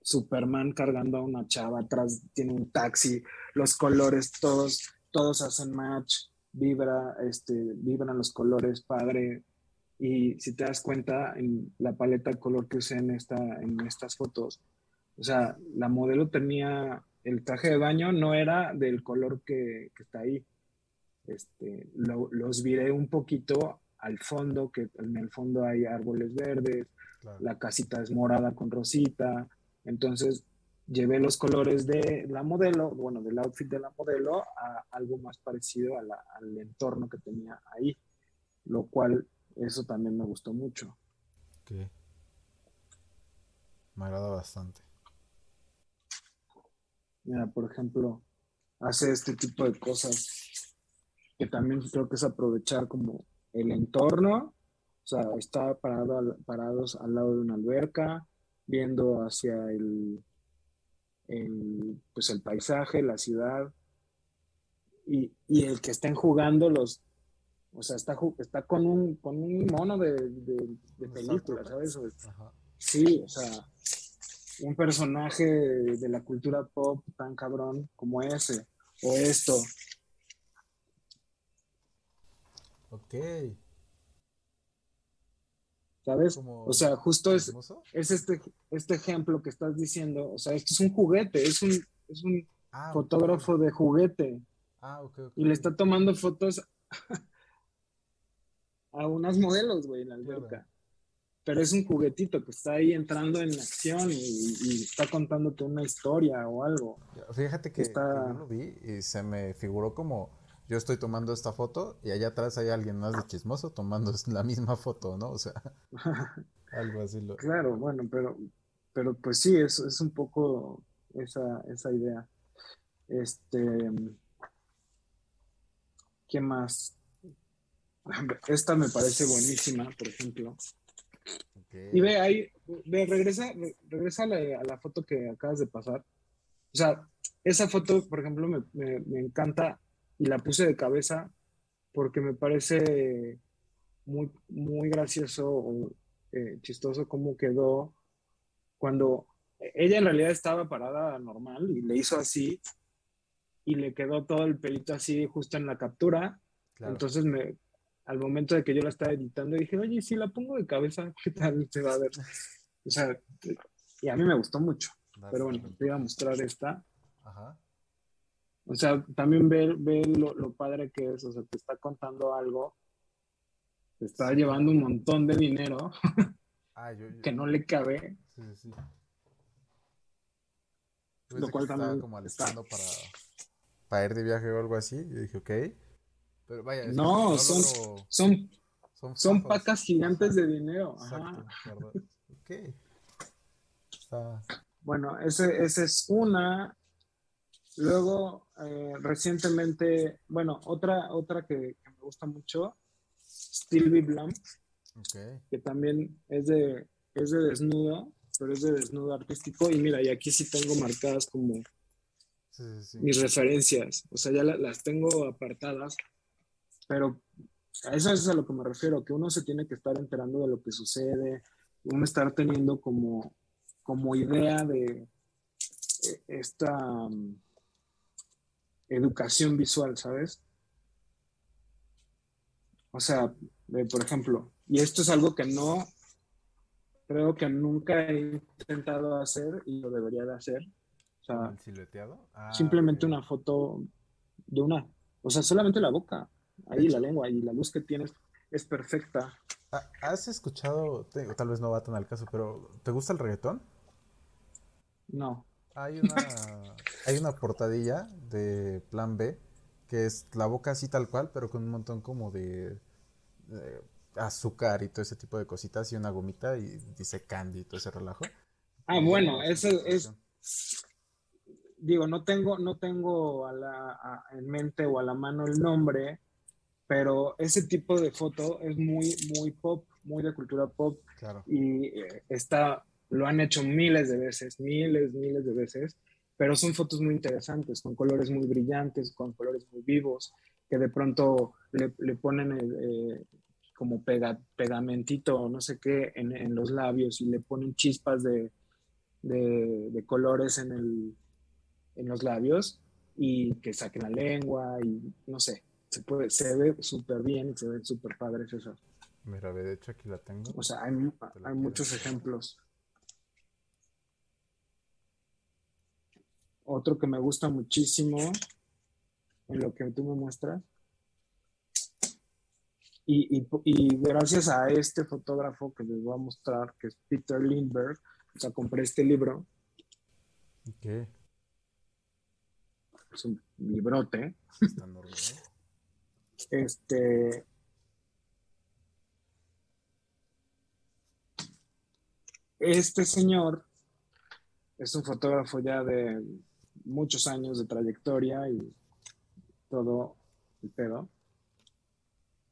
Superman cargando a una chava, atrás tiene un taxi, los colores todos, todos hacen match, vibra, este, vibran los colores, padre. Y si te das cuenta, en la paleta de color que usé en, esta, en estas fotos, o sea, la modelo tenía, el traje de baño no era del color que, que está ahí. Este, los viré un poquito al fondo, que en el fondo hay árboles verdes, la casita es morada con rosita, entonces llevé los colores de la modelo, bueno, del outfit de la modelo a algo más parecido al entorno que tenía ahí, lo cual eso también me gustó mucho. Ok. Me agrada bastante. Mira, por ejemplo, hace este tipo de cosas que también creo que es aprovechar como el entorno o sea, está parado parados al lado de una alberca, viendo hacia el, pues el paisaje, la ciudad. Y, el que estén jugando los, o sea, está, está con, un, con un mono de, de, película, ¿sabes? Sí, o sea, un personaje de la cultura pop tan cabrón como ese, o esto. Ok. ¿Sabes? o sea, justo es, es este, este ejemplo que estás diciendo, o sea, esto es un juguete, es un, es un ah, fotógrafo de juguete. Ah, ok, Y le está tomando fotos *laughs* a unas modelos, güey, en la alberca. Pero es un juguetito que está ahí entrando en acción y, está contándote una historia o algo. Fíjate que, está... yo lo vi y se me figuró como yo estoy tomando esta foto y allá atrás hay alguien más de chismoso tomando *laughs* la misma foto, ¿no? O sea, *laughs* algo así. Lo... Claro, bueno, pero, pero pues sí, es, es un poco esa, esa idea. Este, ¿qué más? *laughs* Esta me parece buenísima, por ejemplo. Y ve ahí, ve, regresa, regresa a la, foto que acabas de pasar. O sea, esa foto, por ejemplo, me, me encanta y la puse de cabeza porque me parece muy, muy gracioso o eh, chistoso cómo quedó cuando ella en realidad estaba parada normal y le hizo así y le quedó todo el pelito así justo en la captura. Entonces me, al momento de que yo la estaba editando dije, oye, si la pongo de cabeza, ¿qué tal se va a ver? O sea, y a mí me gustó mucho. Pero bueno, te iba a mostrar esta. Ajá. O sea, también ver, ver lo, padre que es, o sea, te está contando algo, te está llevando un montón de dinero *laughs* ah, que no le cabe. Sí, sí. Lo cual también como alistando para, para ir de viaje o algo así. Y dije, ok. Pero vaya, no, son, son, son, pacas gigantes de dinero. Exacto, ok. Bueno, ese, esa es una. Luego, eh, recientemente, bueno, otra, otra que, me gusta mucho, Stevie Blunt, que también es de, es de desnudo, pero es de desnudo artístico. Y mira, y aquí sí tengo marcadas como mis referencias, o sea, ya las tengo apartadas, pero a eso es a lo que me refiero, que uno se tiene que estar enterando de lo que sucede, uno estar teniendo como, como idea de eh, esta educación visual, ¿sabes? O sea, por ejemplo, y esto es algo que no, creo que nunca he intentado hacer y lo debería de hacer. O sea, ah, simplemente una foto de una, o sea, solamente la boca, ahí la lengua y la luz que tienes es perfecta. Ah, ¿Has escuchado, tal vez no va tan al caso, pero ¿te gusta el reggaetón? No. Hay una, *laughs* hay una portadilla de Plan B que es la boca así tal cual, pero con un montón como de, azúcar y todo ese tipo de cositas y una gomita y dice candy y todo ese relajo. Ah, bueno, eso es, digo, no tengo, no tengo a la, en mente o a la mano el nombre, pero ese tipo de foto es muy, muy pop, muy de cultura pop. Claro. Y eh, está, lo han hecho miles de veces, miles, miles de veces pero son fotos muy interesantes, con colores muy brillantes, con colores muy vivos, que de pronto le, le ponen eh, como pega, pegamentito o no sé qué en, en, los labios y le ponen chispas de, de, de colores en, el, en los labios y que saquen la lengua y no sé, se, puede, se ve súper bien y se ven súper padres eso. Mira, de hecho aquí la tengo. O sea, hay, hay muchos ejemplos. Otro que me gusta muchísimo en lo que tú me muestras. Y, gracias a este fotógrafo que les voy a mostrar, que es Peter Lindbergh, o sea, compré este libro. ¿Qué? Es un librote. este. Este señor es un fotógrafo ya de muchos años de trayectoria y todo el pedo.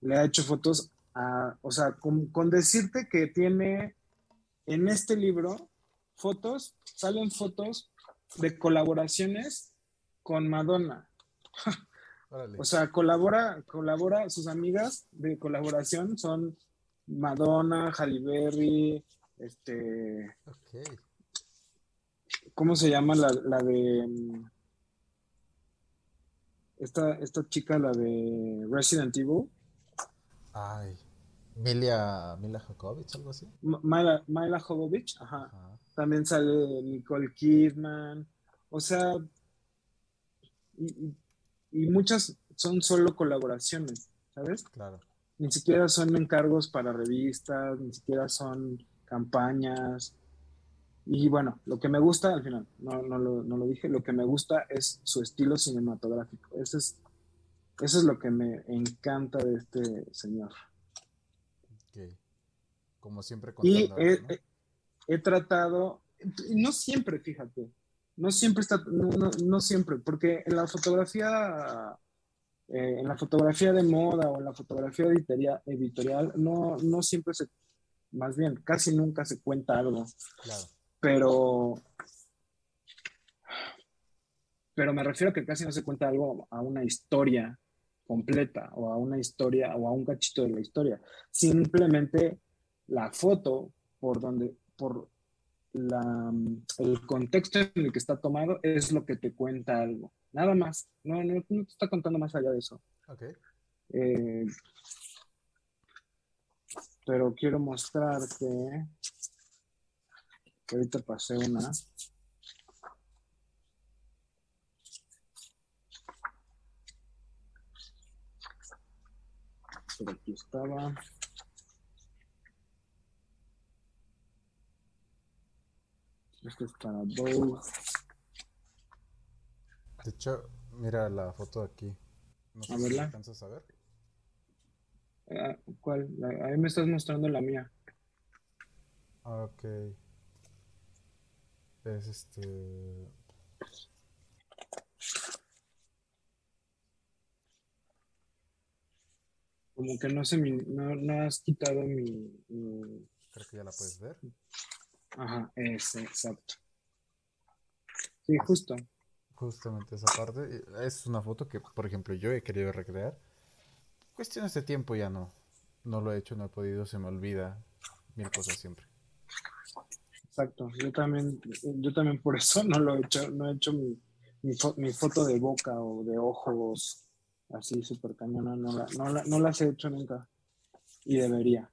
Le ha hecho fotos a, o sea, con, decirte que tiene en este libro fotos, salen fotos de colaboraciones con Madonna. *laughs* o sea, colabora, colabora, sus amigas de colaboración son Madonna, Halle Berry, este, ¿Cómo se llama la, de. Mm, esta, esta chica, la de Resident Evil? Ay. Mila, Mila Jovovich, algo así. Mila, Mila Jovovich, ajá. También sale Nicole Kidman. O sea, y, y, muchas son solo colaboraciones, ¿sabes? Claro. Ni siquiera son encargos para revistas, ni siquiera son campañas. Y bueno, lo que me gusta, al final, no, no, lo, no lo dije, lo que me gusta es su estilo cinematográfico. Eso es, eso es lo que me encanta de este señor. Como siempre Y he, tratado, no siempre, fíjate, no siempre está, no, no, siempre, porque en la fotografía, eh, en la fotografía de moda o en la fotografía editorial, editorial no, no siempre se, más bien, casi nunca se cuenta algo. Claro pero, pero me refiero a que casi no se cuenta algo a una historia completa o a una historia o a un cachito de la historia. Simplemente la foto por donde, por la, el contexto en el que está tomado es lo que te cuenta algo. Nada más. No, no, te está contando más allá de eso. Okay. Eh, pero quiero mostrarte ahorita pasé una. Por aquí estaba. Este es para dos. De hecho, mira la foto aquí. No sé a si alcanzas a ver. Ah, ¿Cuál? Ahí me estás mostrando la mía. Ok. Es este. Como que no sé, no, no has quitado mi, Creo que ya la puedes ver. Ajá, es exacto. Sí, justo. Justamente esa parte. Es una foto que, por ejemplo, yo he querido recrear. Cuestiones de tiempo ya no. No lo he hecho, no he podido, se me olvida mil cosas siempre. Exacto, yo también, yo también por eso no lo he hecho, no he hecho mi, mi, foto de boca o de ojos así súper cañona, no, la, no, la, no las he hecho nunca y debería.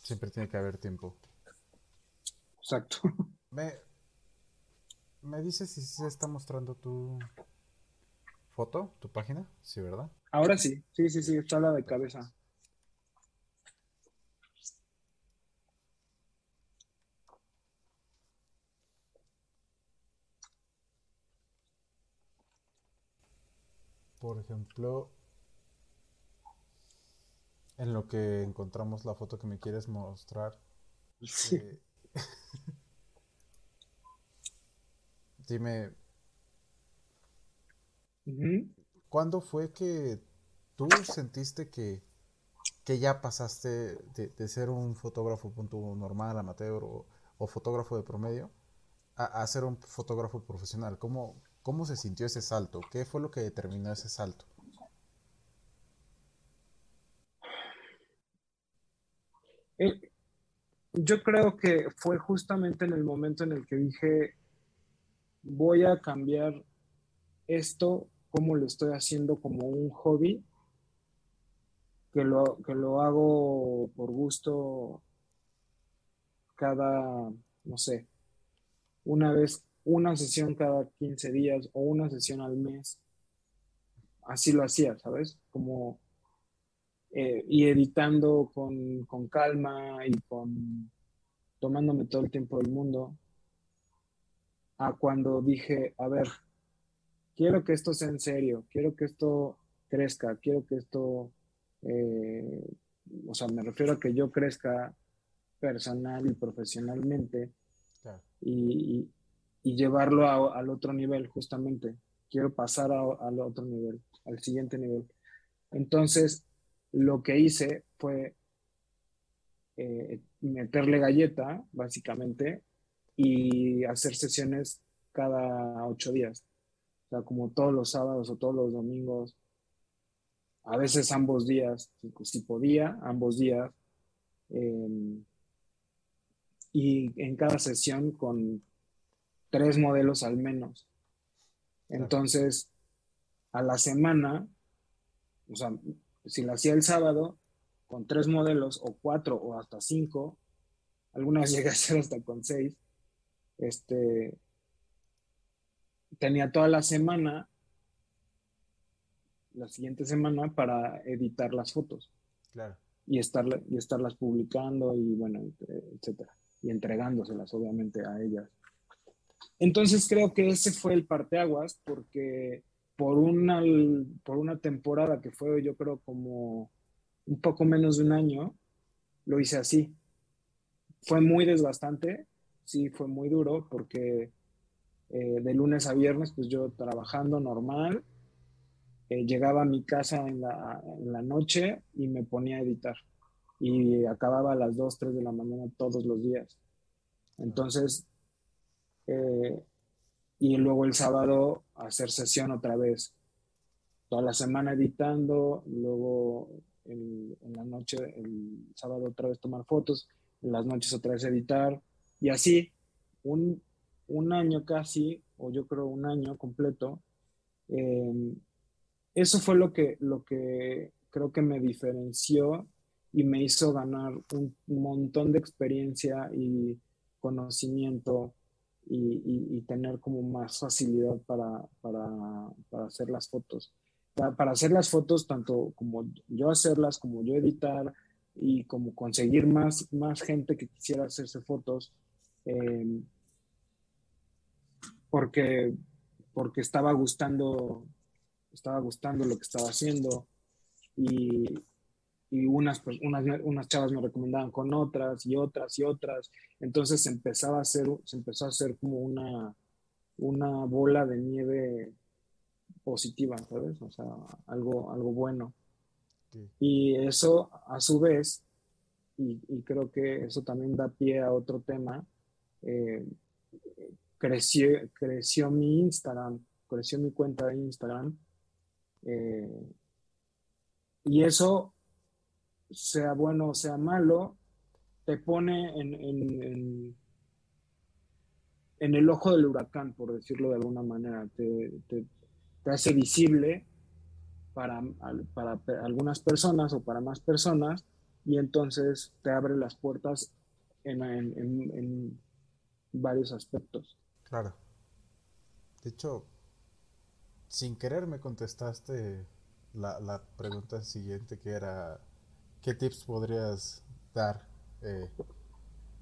Siempre tiene que haber tiempo. Exacto. Me, me dices si se está mostrando tu foto, tu página, sí, ¿verdad? Ahora sí, sí, sí, sí, está la de cabeza. Por ejemplo, en lo que encontramos la foto que me quieres mostrar. Sí. Eh, *laughs* dime, ¿cuándo fue que tú sentiste que, que ya pasaste de, ser un fotógrafo punto normal, amateur o, o fotógrafo de promedio a, a, ser un fotógrafo profesional? ¿Cómo, ¿Cómo se sintió ese salto? ¿Qué fue lo que determinó ese salto? Eh, yo creo que fue justamente en el momento en el que dije, voy a cambiar esto, como lo estoy haciendo como un hobby, que lo, que lo hago por gusto cada, no sé, una vez, una sesión cada 15 días o una sesión al mes. Así lo hacía, ¿sabes? Como eh, y editando con, con, calma y con tomándome todo el tiempo del mundo, a cuando dije, a ver, quiero que esto sea en serio, quiero que esto crezca, quiero que esto, eh, o sea, me refiero a que yo crezca personal y profesionalmente y, y, llevarlo al otro nivel, justamente. Quiero pasar al otro nivel, al siguiente nivel. Entonces, lo que hice fue eh, meterle galleta, básicamente, y hacer sesiones cada ocho días. O sea, como todos los sábados o todos los domingos, a veces ambos días, si podía, ambos días. Em, y en cada sesión con tres modelos al menos. Entonces, a la semana, o sea, si lo hacía el sábado con tres modelos o cuatro o hasta cinco, algunas *laughs* llegué a hacer hasta con seis, este, tenía toda la semana, la siguiente semana para editar las fotos. Claro. Y, estar, y estarlas publicando y bueno, etcétera. Y entregándoselas obviamente a ellas. Entonces creo que ese fue el parteaguas porque por una, por una temporada que fue yo creo como un poco menos de un año, lo hice así. Fue muy desgastante, sí, fue muy duro porque eh, de lunes a viernes pues yo trabajando normal, eh, llegaba a mi casa en la, en la, noche y me ponía a editar y acababa a las 2, 3 de la mañana todos los días. Entonces, eh, y luego el sábado hacer sesión otra vez. Toda la semana editando, luego en la noche, el sábado otra vez tomar fotos, en las noches otra vez editar, y así un, un año casi, o yo creo un año completo. Em, eso fue lo que, lo que creo que me diferenció y me hizo ganar un montón de experiencia y conocimiento y, tener como más facilidad para, hacer las fotos. Para, hacer las fotos, tanto como yo hacerlas, como yo editar y como conseguir más, más gente que quisiera hacerse fotos, em, porque, porque estaba gustando, estaba gustando lo que estaba haciendo y, y unas, pues, unas, unas chavas me recomendaban con otras y otras y otras. Entonces se empezaba a hacer, se empezó a hacer como una, una bola de nieve positiva, ¿sabes? O sea, algo, algo bueno. Y eso, a su vez, y, creo que eso también da pie a otro tema, eh, creció, creció mi Instagram, creció mi cuenta de Instagram. Eh, y eso sea bueno o sea malo, te pone en, en, en, el ojo del huracán, por decirlo de alguna manera. Te, te, hace visible para, para, algunas personas o para más personas y entonces te abre las puertas en, varios aspectos. Claro. De hecho, sin querer me contestaste la, la pregunta siguiente que era, ¿qué tips podrías dar eh,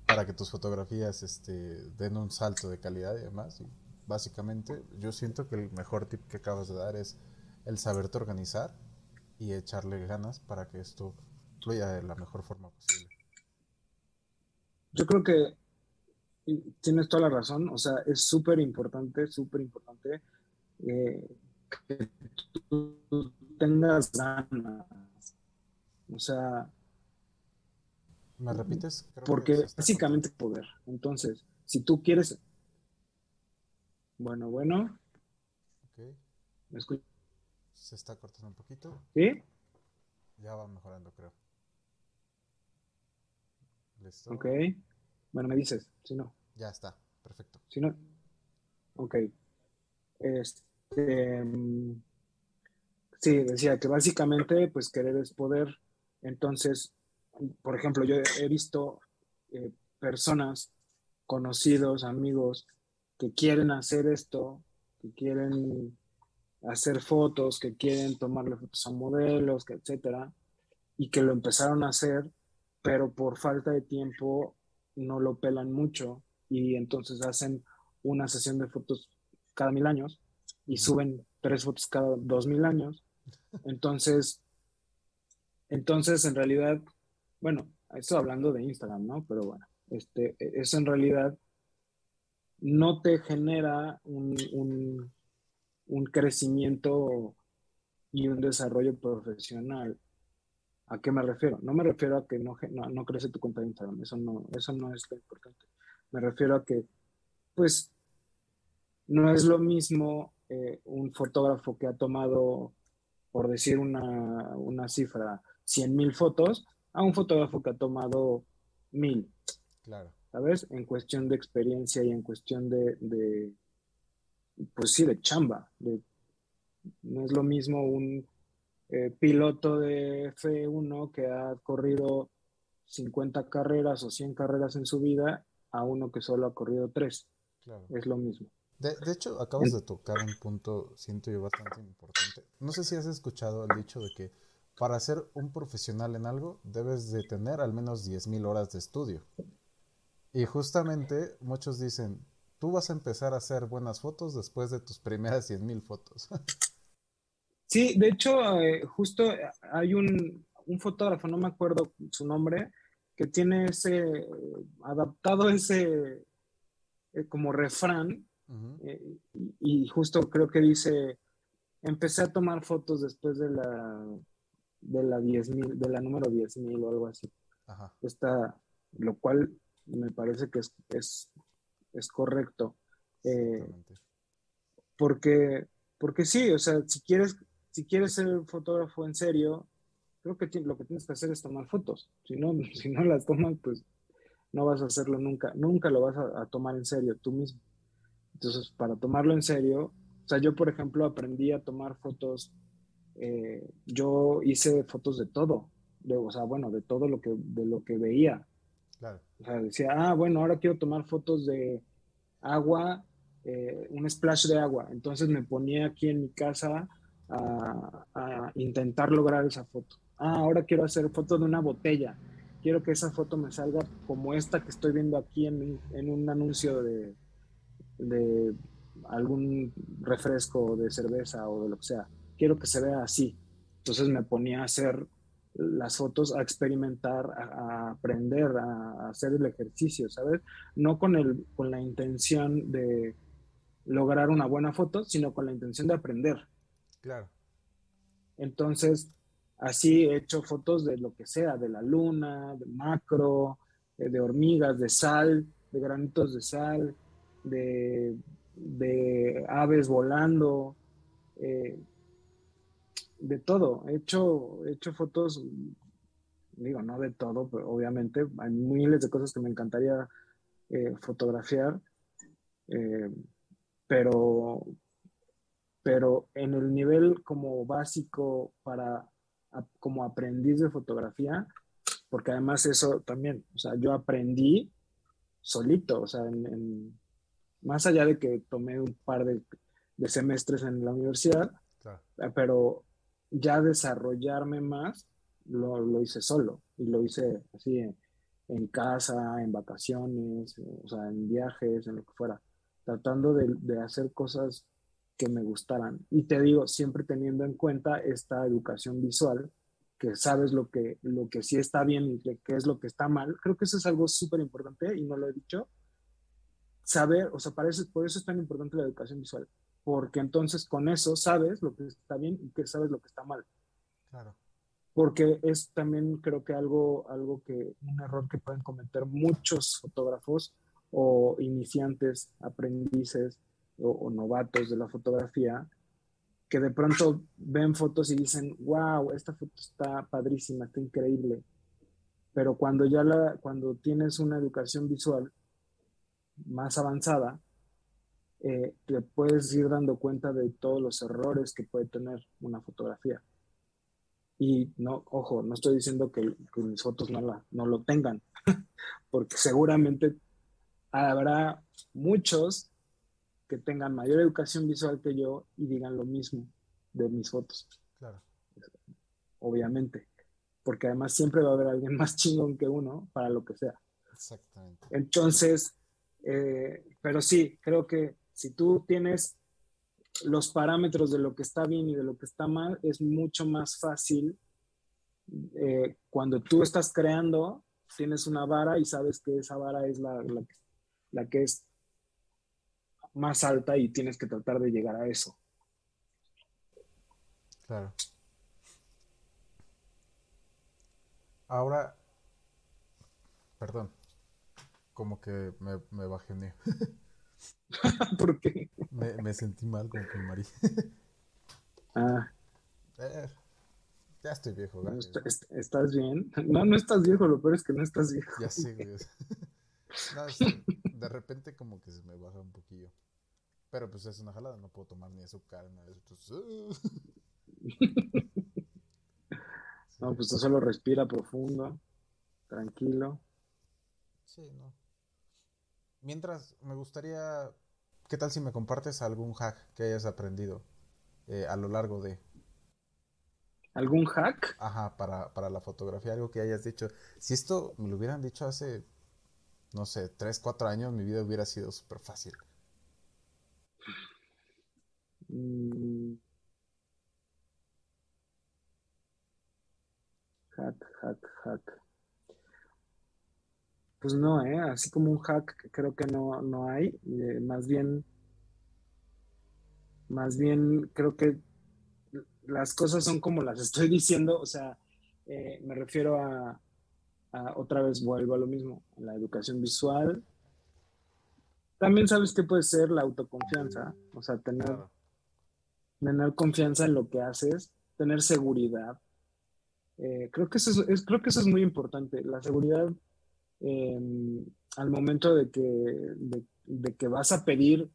para que tus fotografías este, den un salto de calidad y demás? Y básicamente, yo siento que el mejor tip que acabas de dar es el saberte organizar y echarle ganas para que esto fluya de la mejor forma posible. Yo creo que tienes toda la razón, o sea, es súper importante, súper importante eh, que tú tengas ganas. O sea... ¿Me repites? porque básicamente poder. Entonces, si tú quieres... Bueno, bueno. ¿Me Se está cortando un poquito. ¿Sí? Ya va mejorando, creo. ¿Listo? Ok. Bueno, me dices, si no. Ya está, perfecto. Si no. Ok. Este. Mm, sí, decía que básicamente, pues querer es poder. Entonces, por ejemplo, yo he visto eh, personas, conocidos, amigos, que quieren hacer esto, que quieren hacer fotos, que quieren tomarle fotos a modelos, que etcétera, y que lo empezaron a hacer, pero por falta de tiempo no lo pelan mucho y entonces hacen una sesión de fotos cada mil años y suben tres fotos cada dos mil años. Entonces, entonces en realidad, bueno, estoy hablando de Instagram, ¿no? Pero bueno, este, eso en realidad no te genera un, un crecimiento y un desarrollo profesional. ¿A qué me refiero? No me refiero a que no, no, crece tu cuenta de Instagram, eso no, eso no es lo importante. Me refiero a que, pues, no es lo mismo eh, un fotógrafo que ha tomado, por decir una, una cifra, 100 mil fotos, a un fotógrafo que ha tomado mil. Claro. ¿Sabes? En cuestión de experiencia y en cuestión de, de pues sí, de chamba. De, no es lo mismo un eh, piloto de F1 que ha corrido 50 carreras o 100 carreras en su vida a uno que solo ha corrido 3. Es lo mismo. De, hecho, acabas de tocar un punto, siento yo, bastante importante. No sé si has escuchado el dicho de que para ser un profesional en algo debes de tener al menos 10.000 horas de estudio. Y justamente muchos dicen, tú vas a empezar a hacer buenas fotos después de tus primeras 100.000 fotos. *laughs* Sí, de hecho, eh, justo hay un, fotógrafo, no me acuerdo su nombre, que tiene ese, adaptado ese eh, como refrán, eh, y, justo creo que dice, empecé a tomar fotos después de la, de la de la número 10.000 o algo así. Está, lo cual me parece que es, es, correcto. porque, porque sí, o sea, si quieres si quieres ser fotógrafo en serio, creo que lo que tienes que hacer es tomar fotos. Si no, *laughs* si no las tomas, pues no vas a hacerlo nunca. Nunca lo vas a, tomar en serio tú mismo. Entonces, para tomarlo en serio, o sea, yo, por ejemplo, aprendí a tomar fotos. Eh, yo hice fotos de todo, de, o sea, bueno, de todo lo que, de lo que veía. O sea, decía, ah, bueno, ahora quiero tomar fotos de agua, eh, un splash de agua. Entonces me ponía aquí en mi casa a, intentar lograr esa foto. Ah, ahora quiero hacer foto de una botella. Quiero que esa foto me salga como esta que estoy viendo aquí en, un anuncio de, de algún refresco de cerveza o de lo que sea. Quiero que se vea así. Entonces me ponía a hacer las fotos, a experimentar, a, aprender, a, hacer el ejercicio, ¿sabes? No con, el, con la intención de lograr una buena foto, sino con la intención de aprender. Claro. Entonces, así he hecho fotos de lo que sea, de la luna, de macro, eh, de, hormigas, de sal, de granitos de sal, de, aves volando, eh, de todo. He hecho, he hecho fotos, digo, no de todo, pero obviamente hay miles de cosas que me encantaría eh, fotografiar, pero, pero en el nivel como básico para como aprendiz de fotografía, porque además eso también, o sea, yo aprendí solito, o sea, en, más allá de que tomé un par de, semestres en la universidad, eh, pero ya desarrollarme más lo, lo, hice solo y lo hice así en, casa, en vacaciones, o sea, en viajes, en lo que fuera, tratando de, de hacer cosas que me gustaran. Y te digo, siempre teniendo en cuenta esta educación visual, que sabes lo que, lo que sí está bien y qué es lo que está mal. Creo que eso es algo súper importante y no lo he dicho. Saber, o sea, por eso es tan importante la educación visual, porque entonces con eso sabes lo que está bien y que sabes lo que está mal. Claro. Porque es también creo que algo, algo que, un error que pueden cometer muchos fotógrafos o iniciantes, aprendices o novatos de la fotografía, que de pronto ven fotos y dicen, wow, esta foto está padrísima, está increíble. Pero cuando ya la, cuando tienes una educación visual más avanzada, eh, te puedes ir dando cuenta de todos los errores que puede tener una fotografía. Y no, ojo, no estoy diciendo que, que mis fotos no, la, no lo tengan, *laughs* porque seguramente habrá muchos que tengan mayor educación visual que yo y digan lo mismo de mis fotos. Claro. Obviamente. Porque además siempre va a haber alguien *laughs* más chingón que uno para lo que sea. Exactamente. Entonces, eh, pero sí, creo que si tú tienes los parámetros de lo que está bien y de lo que está mal, es mucho más fácil eh, cuando tú estás creando, tienes una vara y sabes que esa vara es la, que es más alta y tienes que tratar de llegar a eso. Claro. Ahora, perdón, como que me, me bajé *laughs* *laughs* ¿Por qué? Me, sentí mal con que María. ah. *laughs* Eh, ya estoy viejo, ¿Estás bien? No, no estás viejo, lo peor es que no estás viejo. Ya sí, güey. *laughs* de repente como que se me baja un poquillo. Pero pues es una jalada, no puedo tomar ni azúcar, de eso. Uh. no, pues tú solo respira profundo, tranquilo. Sí, no. Mientras, me gustaría, ¿qué tal si me compartes algún hack que hayas aprendido eh, a lo largo de... ¿Algún hack? Ajá, para, para la fotografía, algo que hayas dicho. Si esto me lo hubieran dicho hace, no sé, 3, 4 años, mi vida hubiera sido súper fácil. Mm. Hack, hack, hack. Pues no, ¿eh? Así como un hack creo que no, no hay. Eh, más bien, más bien creo que las cosas son como las estoy *laughs* diciendo. O sea, eh, me refiero a, a, otra vez vuelvo a lo mismo, a la educación visual. También sabes que puede ser la autoconfianza, o sea, tener tener confianza en lo que haces, tener seguridad. Eh, creo, que eso es, creo que eso es muy importante, la seguridad em, al momento de que, de, que vas a pedir,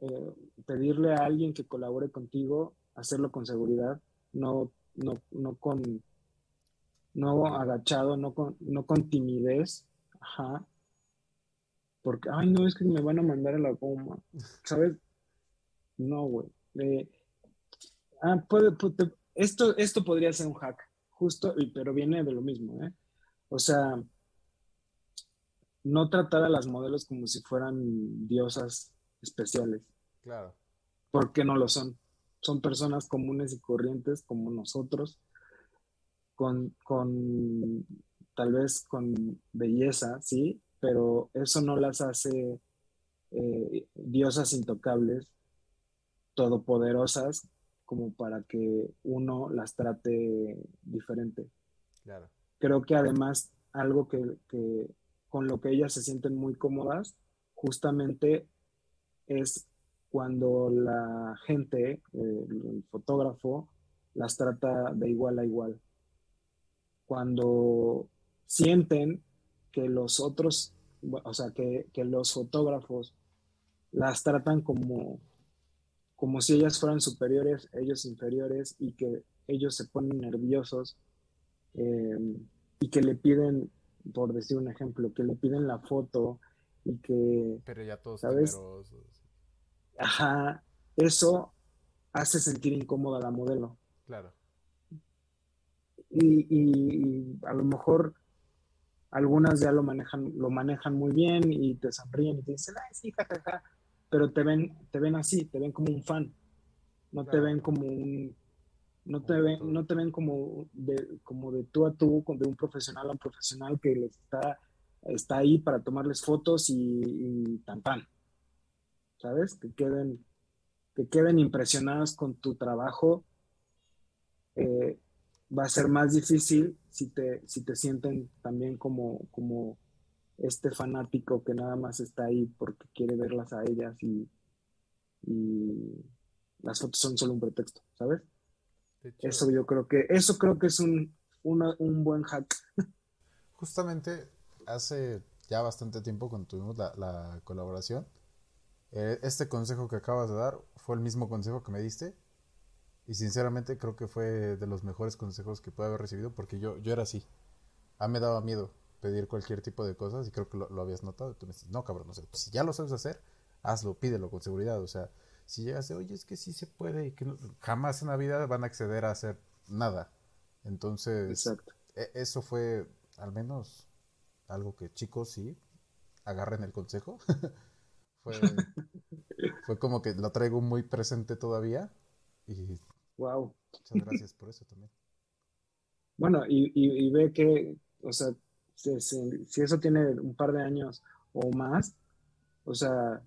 eh, pedirle a alguien que colabore contigo, hacerlo con seguridad, no, no, no con no agachado, no con, no con timidez, ajá, porque, ay, no, es que me van a mandar a la goma, ¿sabes? No, güey, ah, puede, esto, esto podría ser un hack, justo, pero viene de lo mismo, ¿eh? O sea, no tratar a las modelos como si fueran diosas especiales. Claro. Porque no lo son. Son personas comunes y corrientes como nosotros, con, con tal vez con belleza, sí, pero eso no las hace eh, diosas intocables todopoderosas como para que uno las trate diferente. Claro. Creo que además algo que, con lo que ellas se sienten muy cómodas justamente es cuando la gente, el fotógrafo, las trata de igual a igual. Cuando sienten que los otros, o sea, que, que los fotógrafos las tratan como como si ellas fueran superiores, ellos inferiores y que ellos se ponen nerviosos, em, y que le piden, por decir un ejemplo, que le piden la foto y que... Pero ya todos ¿sabes? Ajá, eso hace sentir incómoda a la modelo. Claro. Y, a lo mejor algunas ya lo manejan, lo manejan muy bien y te sonríen y te dicen, ay, sí, jajaja, pero te ven, te ven así, te ven como un fan, no te ven como un, no te ven, no te ven como de, como de tú a tú, de un profesional a un profesional que les está, está ahí para tomarles fotos y, y tan tan. ¿Sabes? Que queden, que queden impresionadas con tu trabajo. Eh, va a ser más difícil si te, si te sienten también como, como este fanático que nada más está ahí porque quiere verlas a ellas y, y las fotos son solo un pretexto, ¿sabes? Eso yo creo que, eso creo que es un, un buen hack. *laughs* Justamente hace ya bastante tiempo cuando tuvimos la, colaboración, eh, este consejo que acabas de dar fue el mismo consejo que me diste y sinceramente creo que fue de los mejores consejos que pude haber recibido porque yo, yo era así. A mí me daba miedo pedir cualquier tipo de cosas y creo que lo, habías notado. Tú me dices, no, cabrón, no sé, si ya lo sabes hacer, hazlo, pídelo con seguridad. O sea, si llegas de, oye, es que sí se puede y que jamás en la vida van a acceder a hacer nada. Entonces, e, eso fue al menos algo que chicos sí agarren el consejo. *laughs* fue, *laughs* fue como que lo traigo muy presente todavía y wow. Muchas gracias por eso también. *laughs* Bueno, y, y, ve que, o sea, si, si, eso tiene un par de años o más, o sea,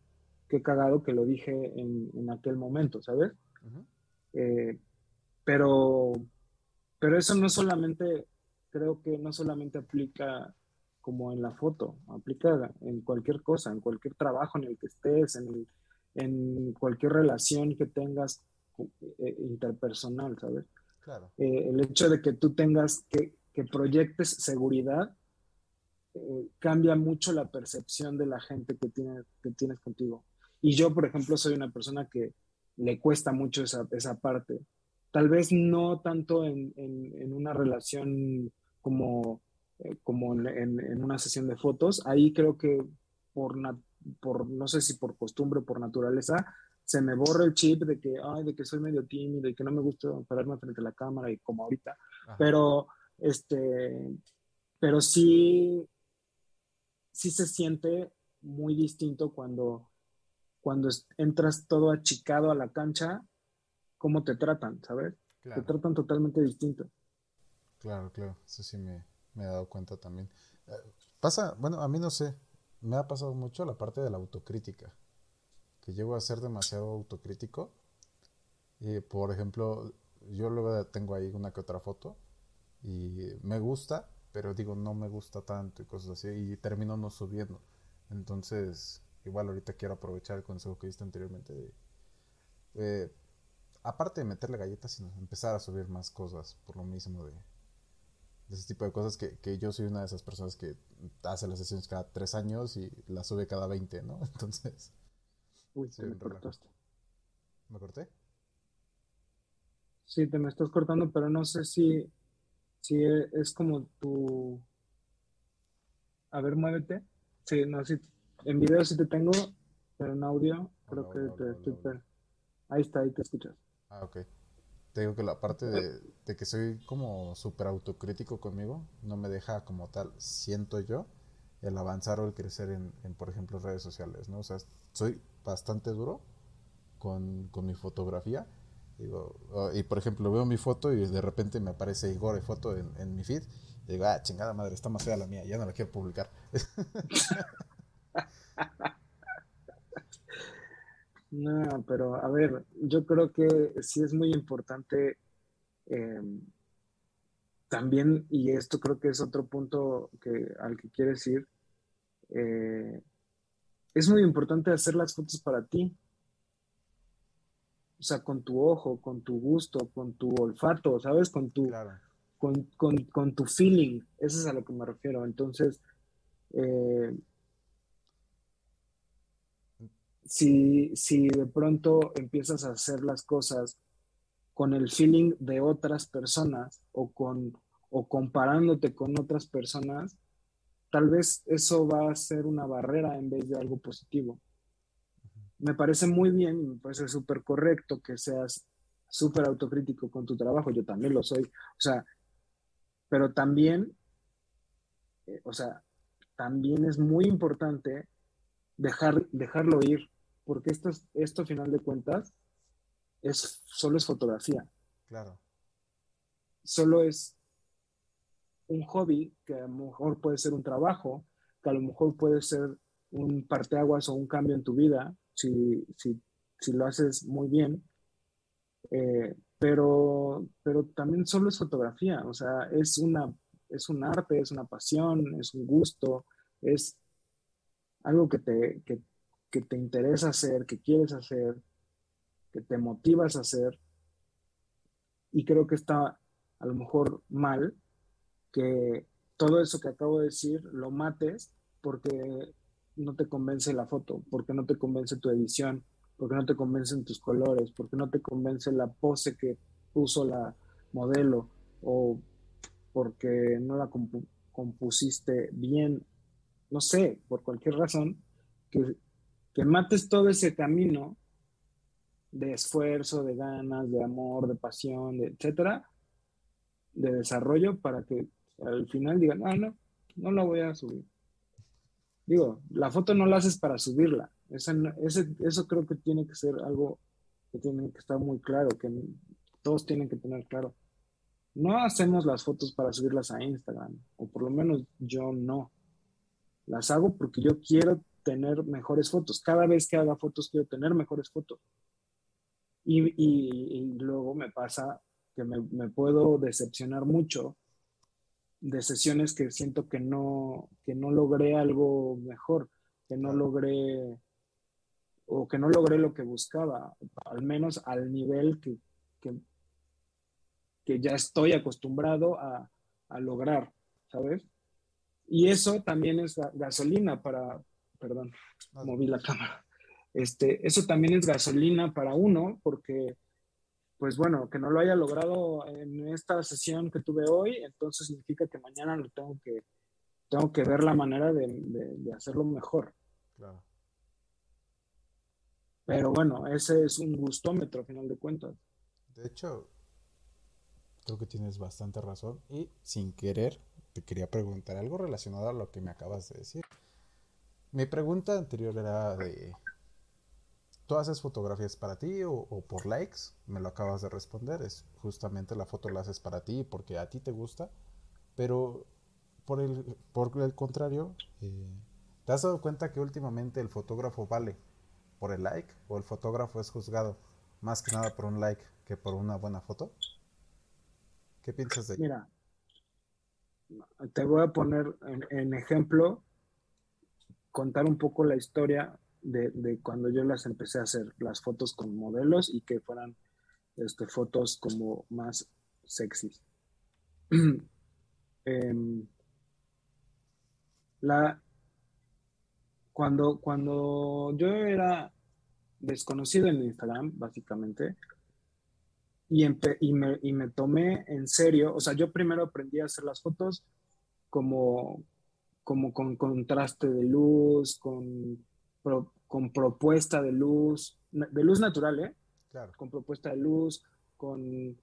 qué cagado que lo dije en, aquel momento, ¿sabes? Eh, pero, pero eso no solamente, creo que no solamente aplica como en la foto, aplica en cualquier cosa, en cualquier trabajo en el que estés, en, en cualquier relación que tengas eh, interpersonal, ¿sabes? Claro. Eh, el hecho de que tú tengas que, que proyectes seguridad cambia mucho la percepción de la gente que, tiene, que tienes contigo. Y yo, por ejemplo, soy una persona que le cuesta mucho esa, esa parte. Tal vez no tanto en, en, una relación como, eh, como en, en, una sesión de fotos. Ahí creo que por, por, no sé si por costumbre o por naturaleza, se me borra el chip de que, ay, de que soy medio tímido y que no me gusta pararme frente a la cámara y como ahorita. Pero, este, pero sí, sí se siente muy distinto cuando cuando entras todo achicado a la cancha, cómo te tratan, ¿sabes? Te tratan totalmente distinto. Claro, claro, eso sí me, he dado cuenta también. Eh, pasa, bueno, a mí no sé, me ha pasado mucho la parte de la autocrítica, que llego a ser demasiado autocrítico. Y, por ejemplo, yo luego tengo ahí una que otra foto y me gusta, pero digo, no me gusta tanto y cosas así, y termino no subiendo. Entonces, igual ahorita quiero aprovechar el consejo que diste anteriormente de, aparte de meterle galletas, sino empezar a subir más cosas por lo mismo de, ese tipo de cosas que, yo soy una de esas personas que hace las sesiones cada tres años y las sube cada veinte, ¿no? *laughs* Entonces... Uy, te me cortaste. ¿Me corté? Sí, te me estás cortando, pero no sé si, si es como tu... A ver, muévete. Sí, no, sí, en video sí te tengo, pero en audio creo que te estoy... Ahí está, ahí te escuchas. Ah, ok. Te digo que la parte de, que soy como súper autocrítico conmigo no me deja como tal, siento yo, el avanzar o el crecer en, por ejemplo, redes sociales, ¿no? O sea, soy bastante duro con, mi fotografía. Digo, y por ejemplo, veo mi foto y de repente me aparece Igor de foto en, en mi feed. Y digo, ah, chingada madre, está más fea la mía, ya no la quiero publicar. *laughs* No, pero a ver, yo creo que sí es muy importante em, también, y esto creo que es otro punto que, al que quieres ir, eh, es muy importante hacer las fotos para ti. O sea, con tu ojo, con tu gusto, con tu olfato, ¿sabes? Con tu, con, tu feeling. Eso es a lo que me refiero. Entonces, eh, si, si de pronto empiezas a hacer las cosas con el feeling de otras personas o con, o comparándote con otras personas, tal vez eso va a ser una barrera en vez de algo positivo. Me parece muy bien me parece súper correcto que seas súper autocrítico con tu trabajo, yo también lo soy, o sea, pero también, eh, o sea, también es muy importante dejar, dejarlo ir, porque esto, esto a final de cuentas es, solo es fotografía. Claro. Solo es un hobby que a lo mejor puede ser un trabajo, que a lo mejor puede ser un parteaguas o un cambio en tu vida, si, si, si lo haces muy bien. Eh, pero, pero también solo es fotografía, o sea, es, una, es un arte, es una pasión, es un gusto, es algo que te, que, que te interesa hacer, que quieres hacer, que te motivas a hacer. Y creo que está a lo mejor mal que todo eso que acabo de decir lo mates porque no te convence la foto, porque no te convence tu edición, porque no te convencen tus colores, porque no te convence la pose que puso la modelo o porque no la compusiste bien, no sé, por cualquier razón, que, que mates todo ese camino de esfuerzo, de ganas, de amor, de pasión, de etcétera, de desarrollo para que al final digan, ah, no, no la voy a subir. Digo, la foto no la haces para subirla. eso creo que tiene que ser algo que tiene que estar muy claro, que todos tienen que tener claro. No hacemos las fotos para subirlas a Instagram, o por lo menos yo no. Las hago porque yo quiero tener mejores fotos. Cada vez que haga fotos quiero tener mejores fotos. Y, y, luego me pasa que me, me puedo decepcionar mucho de sesiones que siento que no, que no logré algo mejor, que no logré o que no logré lo que buscaba, al menos al nivel que, que, ya estoy acostumbrado a, lograr, ¿sabes? Y eso también es gasolina para, perdón, moví la cámara. Este, eso también es gasolina para uno porque pues bueno, que no lo haya logrado en esta sesión que tuve hoy, entonces significa que mañana lo tengo que, tengo que ver la manera de, hacerlo mejor. Claro. Pero bueno, ese es un gustómetro a final de cuentas. De hecho, creo que tienes bastante razón y sin querer te quería preguntar algo relacionado a lo que me acabas de decir. Mi pregunta anterior era de ¿Tú haces fotografías para ti o, por likes? Me lo acabas de responder. Es justamente la foto la haces para ti porque a ti te gusta. Pero por el, por el contrario, eh, ¿te has dado cuenta que últimamente el fotógrafo vale por el like o el fotógrafo es juzgado más que nada por un like que por una buena foto? ¿Qué piensas de ello? Mira, te voy a poner en ejemplo, contar un poco la historia de, cuando yo las empecé a hacer, las fotos con modelos y que fueran este, fotos como más sexys. *clears throat* Em, la, cuando, cuando yo era desconocido en Instagram, básicamente, y, y, me, y, me, tomé en serio, o sea, yo primero aprendí a hacer las fotos como, como con contraste de luz, con con propuesta de luz, de luz natural, ¿eh? Claro. Con propuesta de luz, con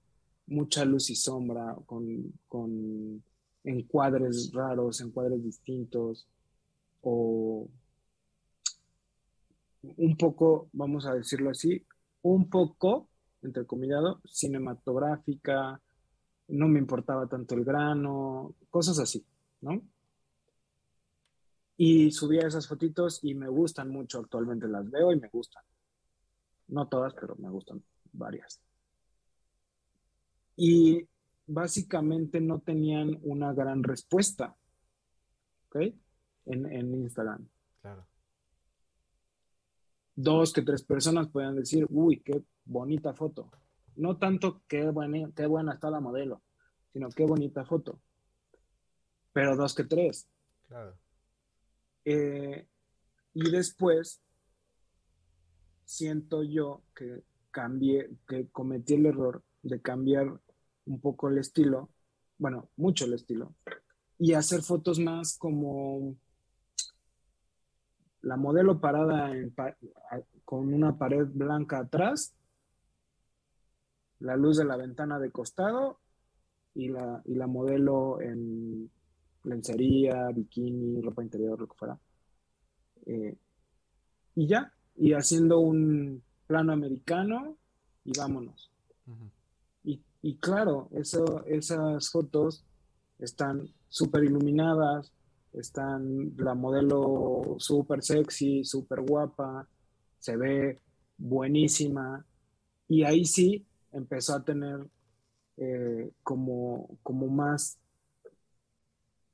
mucha luz y sombra, con, con encuadres raros, encuadres distintos, o un poco, vamos a decirlo así, un poco, entrecomillado, cinematográfica, no me importaba tanto el grano, cosas así, ¿no? Y subía esas fotitos y me gustan mucho actualmente, las veo y me gustan. No todas, pero me gustan varias. Y básicamente no tenían una gran respuesta, ¿ok? En, Instagram. Claro. Dos que tres personas pueden decir, uy, qué bonita foto. No tanto qué buena, qué buena está la modelo, sino qué bonita foto. Pero dos que tres. Claro. Eh, y después siento yo que cambié, que cometí el error de cambiar un poco el estilo bueno, mucho el estilo, y hacer fotos más como la modelo parada con una pared blanca atrás, la luz de la ventana de costado y la, y la modelo en lencería, bikini, ropa interior, lo que fuera. Eh, y ya, y haciendo un plano americano y vámonos. y, claro, eso, esas fotos están súper iluminadas, están la modelo súper sexy, súper guapa, se ve buenísima. Y ahí sí empezó a tener eh, como, como más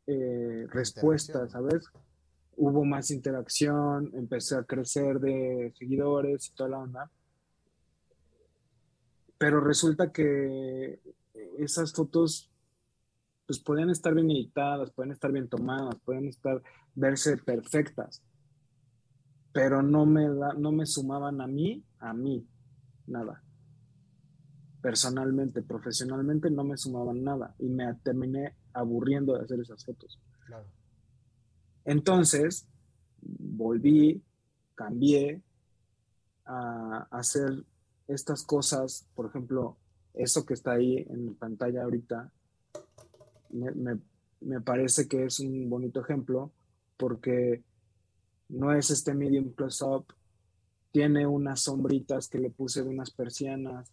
eh, respuestas, ¿sabes? Hubo más interacción, empecé a crecer de seguidores y toda la onda. Pero resulta que esas fotos pues podían estar bien editadas, pueden estar bien tomadas, pueden estar, verse perfectas, pero no me, da, no me sumaban a mí, a mí, nada. Personalmente, profesionalmente no me sumaban nada y me terminé aburriendo de hacer esas fotos. Entonces, volví, cambié a hacer estas cosas, por ejemplo, eso que está ahí en pantalla ahorita, me, parece que es un bonito ejemplo porque no es este medium close-up, tiene unas sombritas que le puse de unas persianas,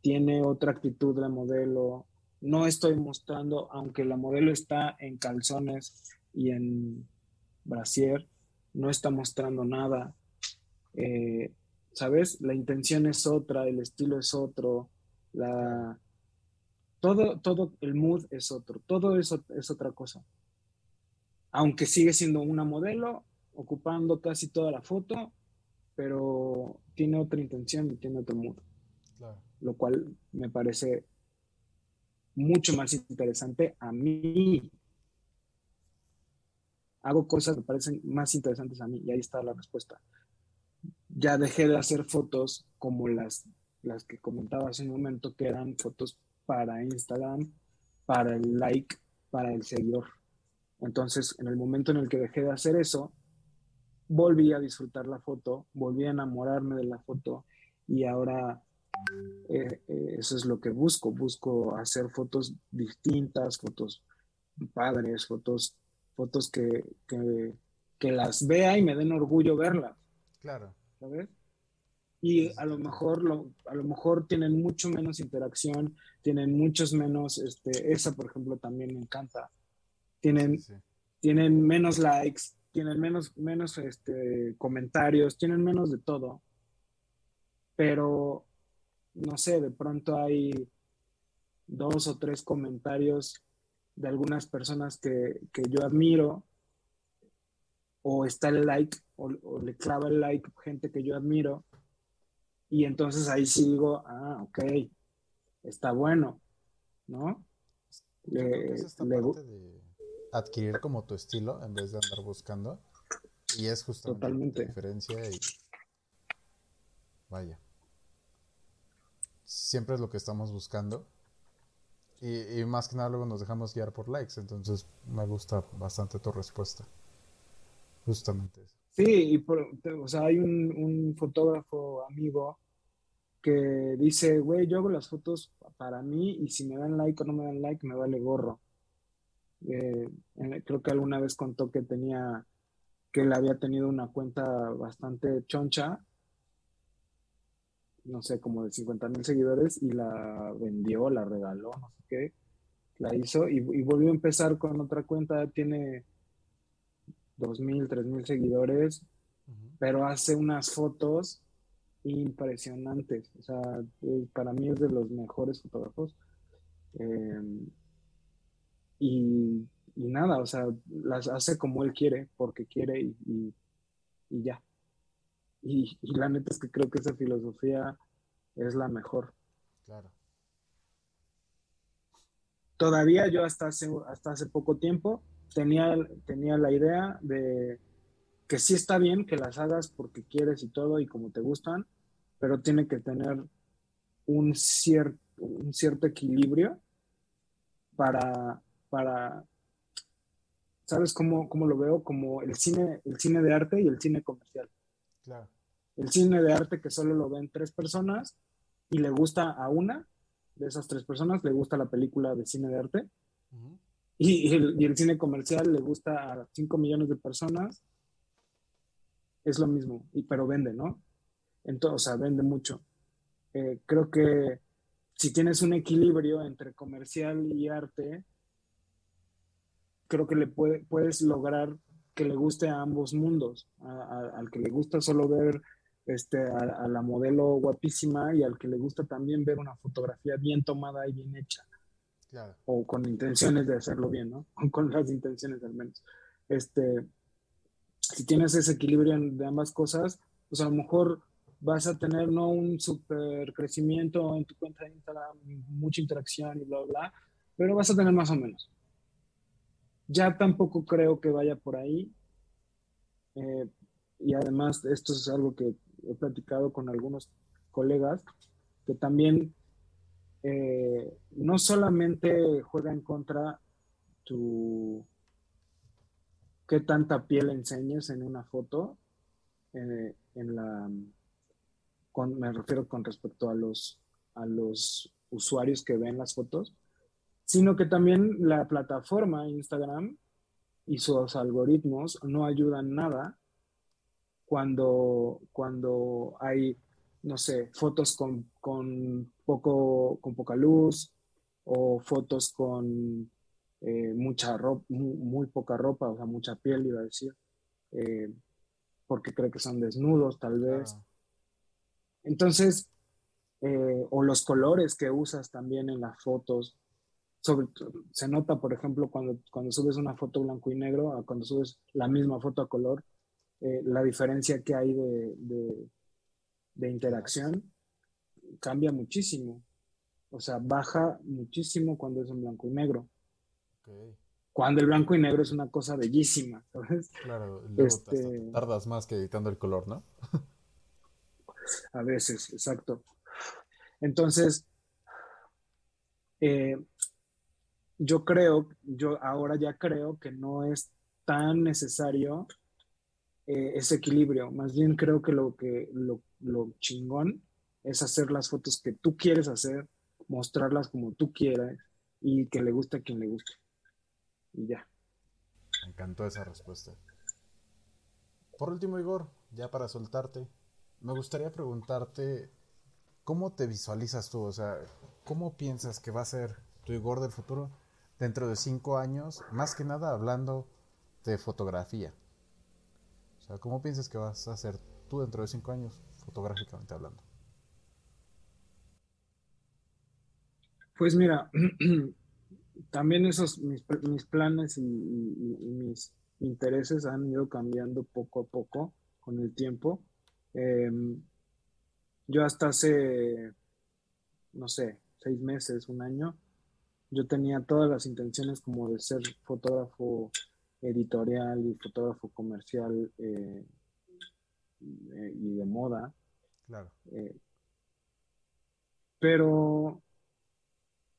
tiene otra actitud de modelo. No estoy mostrando, aunque la modelo está en calzones y en brasier, no está mostrando nada. Eh, ¿Sabes? La intención es otra, el estilo es otro, la, todo, todo el mood es otro, todo eso es otra cosa. Aunque sigue siendo una modelo, ocupando casi toda la foto, pero tiene otra intención y tiene otro mood. Lo cual me parece mucho más interesante a mí. Hago cosas que parecen más interesantes a mí y ahí está la respuesta. Ya dejé de hacer fotos como las, las que comentaba hace un momento, que eran fotos para Instagram, para el like, para el seguidor. Entonces, en el momento en el que dejé de hacer eso, volví a disfrutar la foto, volví a enamorarme de la foto y ahora eh, eh, eso es lo que busco. Busco hacer fotos distintas, fotos padres, fotos, fotos que, que, que las vea y me den orgullo verlas. Claro. ¿Sabes? y a lo mejor a lo mejor tienen mucho menos interacción, tienen muchos menos, este, esa por ejemplo también me encanta, tienen, tienen menos likes, tienen menos, menos este, comentarios, tienen menos de todo, pero no sé, de pronto hay dos o tres comentarios de algunas personas que, que yo admiro, o está el like, o le clava el like gente que yo admiro, y entonces ahí sí digo, ah, ok, está bueno, ¿no? es esta parte de adquirir como tu estilo en vez de andar buscando. Y es justamente la diferencia y vaya. Siempre es lo que estamos buscando. Y, más que nada luego nos dejamos guiar por likes. Entonces me gusta bastante tu respuesta. Justamente eso. Sí, y por, o sea, hay un, un fotógrafo amigo que dice, güey, yo hago las fotos para mí y si me dan like o no me dan like, me vale gorro. Eh, creo que alguna vez contó que tenía, que él había tenido una cuenta bastante choncha, no sé, como de 50 mil seguidores y la vendió, la regaló, no sé qué, la hizo y, volvió a empezar con otra cuenta, tiene 2 mil, 3 mil seguidores, pero hace unas fotos impresionantes. O sea, para mí es de los mejores fotógrafos. Em, y, nada, o sea, las hace como él quiere, porque quiere y, ya. Y, la neta es que creo que esa filosofía es la mejor. Claro. Todavía yo hasta hace, hasta hace poco tiempo tenía, tenía la idea de que sí está bien que las hagas porque quieres y todo y como te gustan, pero tiene que tener un, cierto un cierto equilibrio para, para ¿sabes cómo, cómo, lo veo? Como el cine, el cine de arte y el cine comercial. Claro. El cine de arte que solo lo ven tres personas y le gusta a una de esas tres personas, le gusta la película de cine de arte. y, el, y, el, cine comercial le gusta a cinco millones de personas. Es lo mismo, y, pero vende, ¿no? Entonces, o sea, vende mucho. Eh, creo que si tienes un equilibrio entre comercial y arte, creo que le puedes lograr que le guste a ambos mundos, al que le gusta solo ver este, a, la modelo guapísima y al que le gusta también ver una fotografía bien tomada y bien hecha. O con intenciones de hacerlo bien, ¿no? *laughs* con las intenciones al menos. Este, si tienes ese equilibrio de ambas cosas, pues a lo mejor vas a tener no un super crecimiento en tu cuenta de Instagram, mucha interacción y bla, bla, pero vas a tener más o menos. Ya tampoco creo que vaya por ahí. Eh, y además, esto es algo que he platicado con algunos colegas, que también eh, no solamente juega en contra tu qué tanta piel enseñes en una foto, eh, en la me refiero con respecto a los, a los usuarios que ven las fotos, sino que también la plataforma Instagram y sus algoritmos no ayudan nada cuando, cuando hay, no sé, fotos con, poco, con poca luz o fotos con eh, mucha ropa, muy, poca ropa, o sea, mucha piel, iba a decir, eh, porque cree que son desnudos tal vez. Entonces, eh, o los colores que usas también en las fotos. Sobre, se nota, por ejemplo, cuando, cuando subes una foto blanco y negro a cuando subes la misma foto a color, eh, la diferencia que hay de, de, interacción cambia muchísimo. O sea, baja muchísimo cuando es en blanco y negro. Cuando el blanco y negro es una cosa bellísima, ¿sabes? Claro, luego este tardas más que editando el color, ¿no? a veces, exacto. Entonces, eh, yo creo, yo ahora ya creo que no es tan necesario eh, ese equilibrio. Más bien creo que lo que lo, lo, chingón es hacer las fotos que tú quieres hacer, mostrarlas como tú quieras y que le guste a quien le guste. Y ya. Me encantó esa respuesta. Por último, Igor, ya para soltarte, me gustaría preguntarte, ¿cómo te visualizas tú? O sea, ¿cómo piensas que va a ser tu Igor del futuro dentro de cinco años? Más que nada hablando de fotografía. O sea, ¿cómo piensas que vas a ser tú dentro de cinco años, fotográficamente hablando? Pues mira, *clears throat* también esos mis, planes y, mis intereses han ido cambiando poco a poco con el tiempo. Em, yo hasta hace, no sé, seis meses, un año, yo tenía todas las intenciones como de ser fotógrafo editorial y fotógrafo comercial eh, y de moda. Claro. Eh, pero,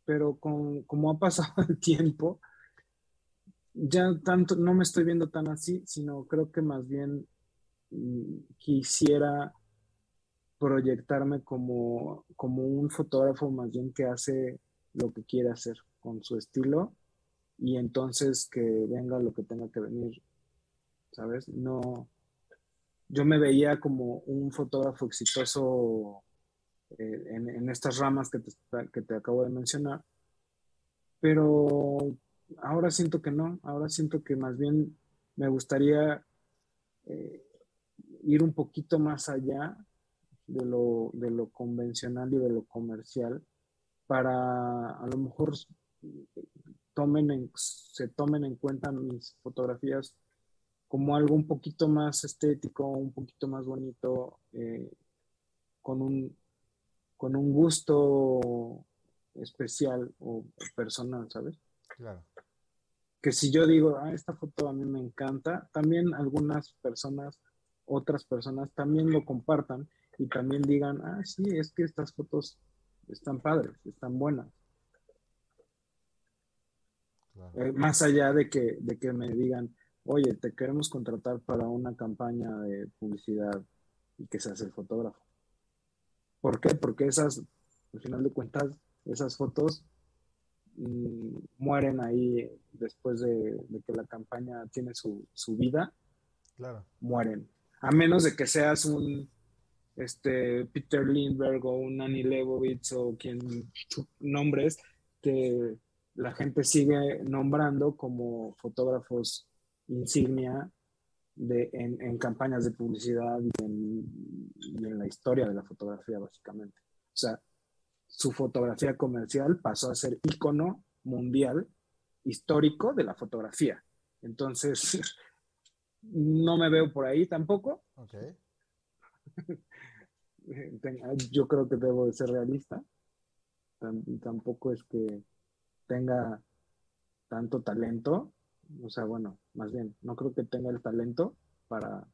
pero con, como ha pasado el tiempo, ya tanto no me estoy viendo tan así, sino creo que más bien quisiera proyectarme como, como un fotógrafo más bien que hace lo que quiere hacer con su estilo y entonces que venga lo que tenga que venir, ¿sabes? No, yo me veía como un fotógrafo exitoso eh, en, estas ramas que te, que te acabo de mencionar, pero ahora siento que no, ahora siento que más bien me gustaría eh, ir un poquito más allá de lo, de lo convencional y de lo comercial para a lo mejor tomen se tomen en cuenta mis fotografías como algo un poquito más estético, un poquito más bonito, eh, con, un, con un gusto especial o personal, ¿sabes? Claro. Que si yo digo, ah, esta foto a mí me encanta, también algunas personas otras personas también lo compartan y también digan, ah, sí, es que estas fotos están padres, están buenas. Eh, más allá de que, de que me digan, oye, te queremos contratar para una campaña de publicidad y que seas el fotógrafo. ¿Por qué? Porque esas, al final de cuentas, esas fotos mm, mueren ahí después de, que la campaña tiene su, su vida. Claro. Mueren. A menos de que seas un este, Peter Lindbergh o un Annie Leibovitz o quien nombres que la gente sigue nombrando como fotógrafos insignia de, en, campañas de publicidad y en, la historia de la fotografía, básicamente. O sea, su fotografía comercial pasó a ser ícono mundial histórico de la fotografía. Entonces, *laughs* no me veo por ahí tampoco. Okay. *laughs* Yo creo que debo de ser realista. Tampoco es que tenga tanto talento. O sea, bueno, más bien, no creo que tenga el talento para,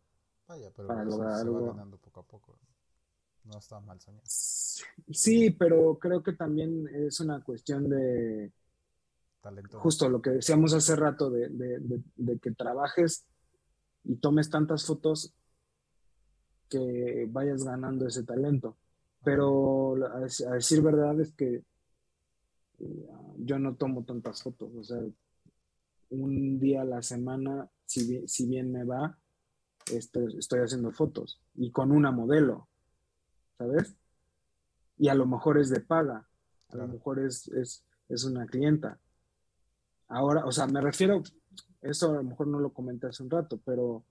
para lograr algo. poco a poco. No está mal soñar. Sí, pero creo que también es una cuestión de talento. Justo lo que decíamos hace rato, de, de que trabajes y tomes tantas fotos que vayas ganando ese talento. Pero a, decir verdad es que eh, yo no tomo tantas fotos. O sea, un día a la semana, si bien, si bien me va, estoy, estoy haciendo fotos y con una modelo, ¿sabes? Y a lo mejor es de paga, a lo mejor es, es, es una clienta. Ahora, o sea, me refiero, eso a lo mejor no lo comenté hace un rato, pero,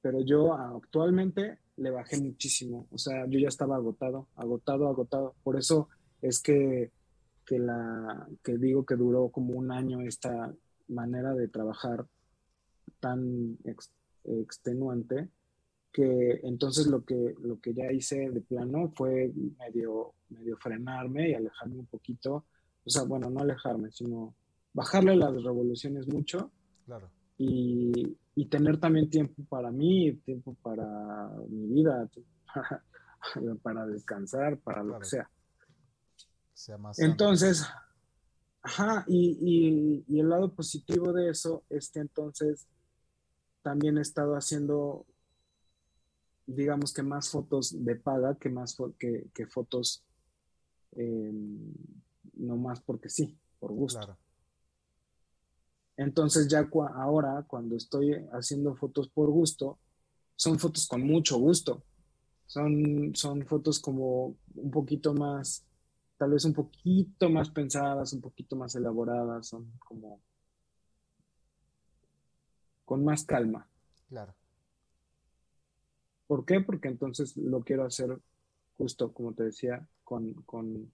pero yo actualmente le bajé muchísimo. O sea, yo ya estaba agotado, agotado, agotado. Por eso es que, que, la, que digo que duró como un año esta manera de trabajar tan extenuante que entonces lo que, lo que ya hice de plano fue medio, medio frenarme y alejarme un poquito. O sea, bueno, no alejarme, sino bajarle las revoluciones mucho. Claro. Y, y tener también tiempo para mí, tiempo para mi vida, *laughs* para, descansar, para lo que sea. entonces, ajá, y, y, el lado positivo de eso es que entonces también he estado haciendo, digamos que más fotos de paga que más que, que fotos em, no más porque sí, por gusto. Entonces ya ahora cuando estoy haciendo fotos por gusto, son fotos con mucho gusto. Son, son fotos como un poquito más, tal vez un poquito más pensadas, un poquito más elaboradas, son como con más calma. Claro. ¿Por qué? Porque entonces lo quiero hacer justo, como te decía, con, con,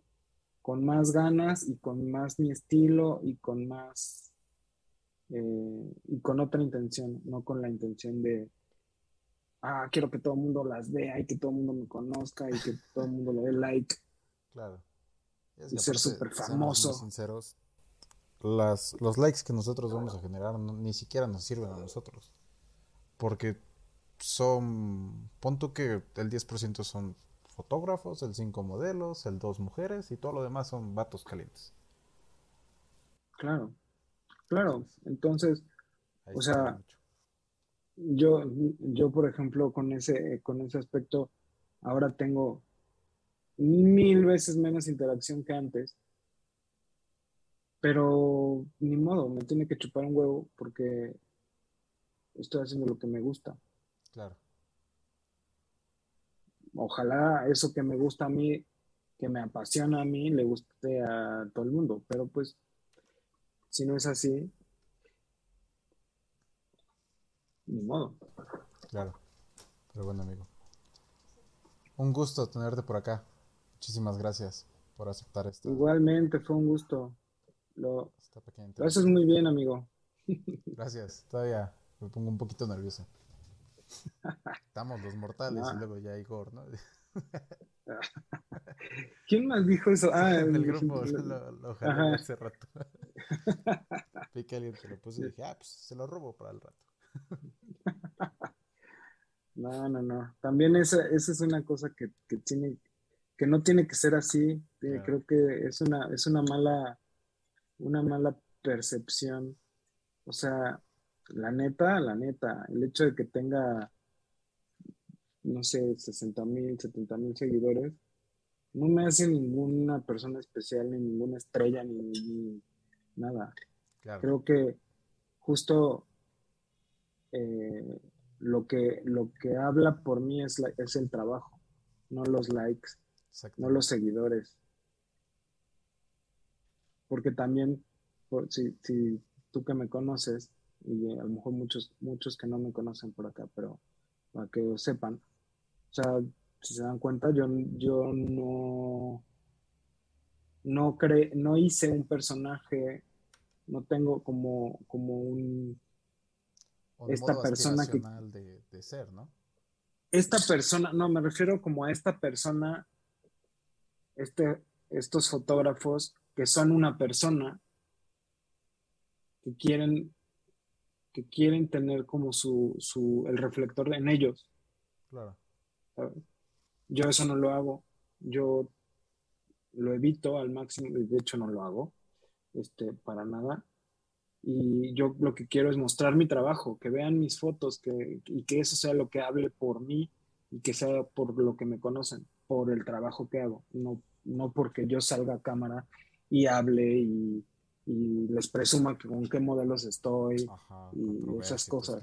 con más ganas y con más mi estilo y con más eh, y con otra intención, no con la intención de, ah, quiero que todo el mundo las vea y que todo el mundo me conozca y que todo el mundo le dé like. Claro. y ser súper famoso. sinceros, las, los likes que nosotros vamos a generar ni siquiera nos sirven a nosotros. Porque son, pon que el 10% son fotógrafos, el 5 modelos, el 2 mujeres y todo lo demás son vatos calientes. Claro. Claro, entonces, o sea, yo, yo, por ejemplo, con ese, con ese aspecto, ahora tengo mil veces menos interacción que antes, pero ni modo, me tiene que chupar un huevo porque estoy haciendo lo que me gusta. Claro. Ojalá eso que me gusta a mí, que me apasiona a mí, le guste a todo el mundo, pero pues si no es así, ni modo. Claro. Pero bueno, amigo. Un gusto tenerte por acá. Muchísimas gracias por aceptar esto. Igualmente, fue un gusto. Lo, lo haces muy bien, amigo. *laughs* Gracias. Todavía me pongo un poquito nervioso. Estamos los mortales y luego ya Igor, ¿no? *laughs* ¿Quién más dijo eso? *laughs* Ah, en el grupo lo, lo hace rato. Vi que alguien se lo puso y dije, ah, pues se lo robo para el rato. No, no, no. También esa, esa es una cosa que, tiene, que no tiene que ser así. Creo que es una, es una mala, una mala percepción. O sea, la neta, la neta, el hecho de que tenga, no sé, 60 mil, 70 mil seguidores, no me hace ninguna persona especial, ni ninguna estrella, ni, nada. Creo que justo eh, lo, que, lo que habla por mí es, es el trabajo, no los likes, no los seguidores. Porque también, si, si tú que me conoces, y a lo mejor muchos, muchos que no me conocen por acá, pero para que lo sepan, o sea, si se dan cuenta, yo, yo no, no, cre no hice un personaje, no tengo como, como un... esta persona que... De, ser, ¿no? Esta persona, no, me refiero como a esta persona, este, estos fotógrafos que son una persona que quieren que quieren tener como su, su el reflector en ellos. Claro. Yo eso no lo hago. Yo lo evito al máximo, de hecho no lo hago, este, para nada. Y yo lo que quiero es mostrar mi trabajo, que vean mis fotos, que, y que eso sea lo que hable por mí y que sea por lo que me conocen, por el trabajo que hago, no, no porque yo salga a cámara y hable y, y les presuma que con qué modelos estoy y esas cosas.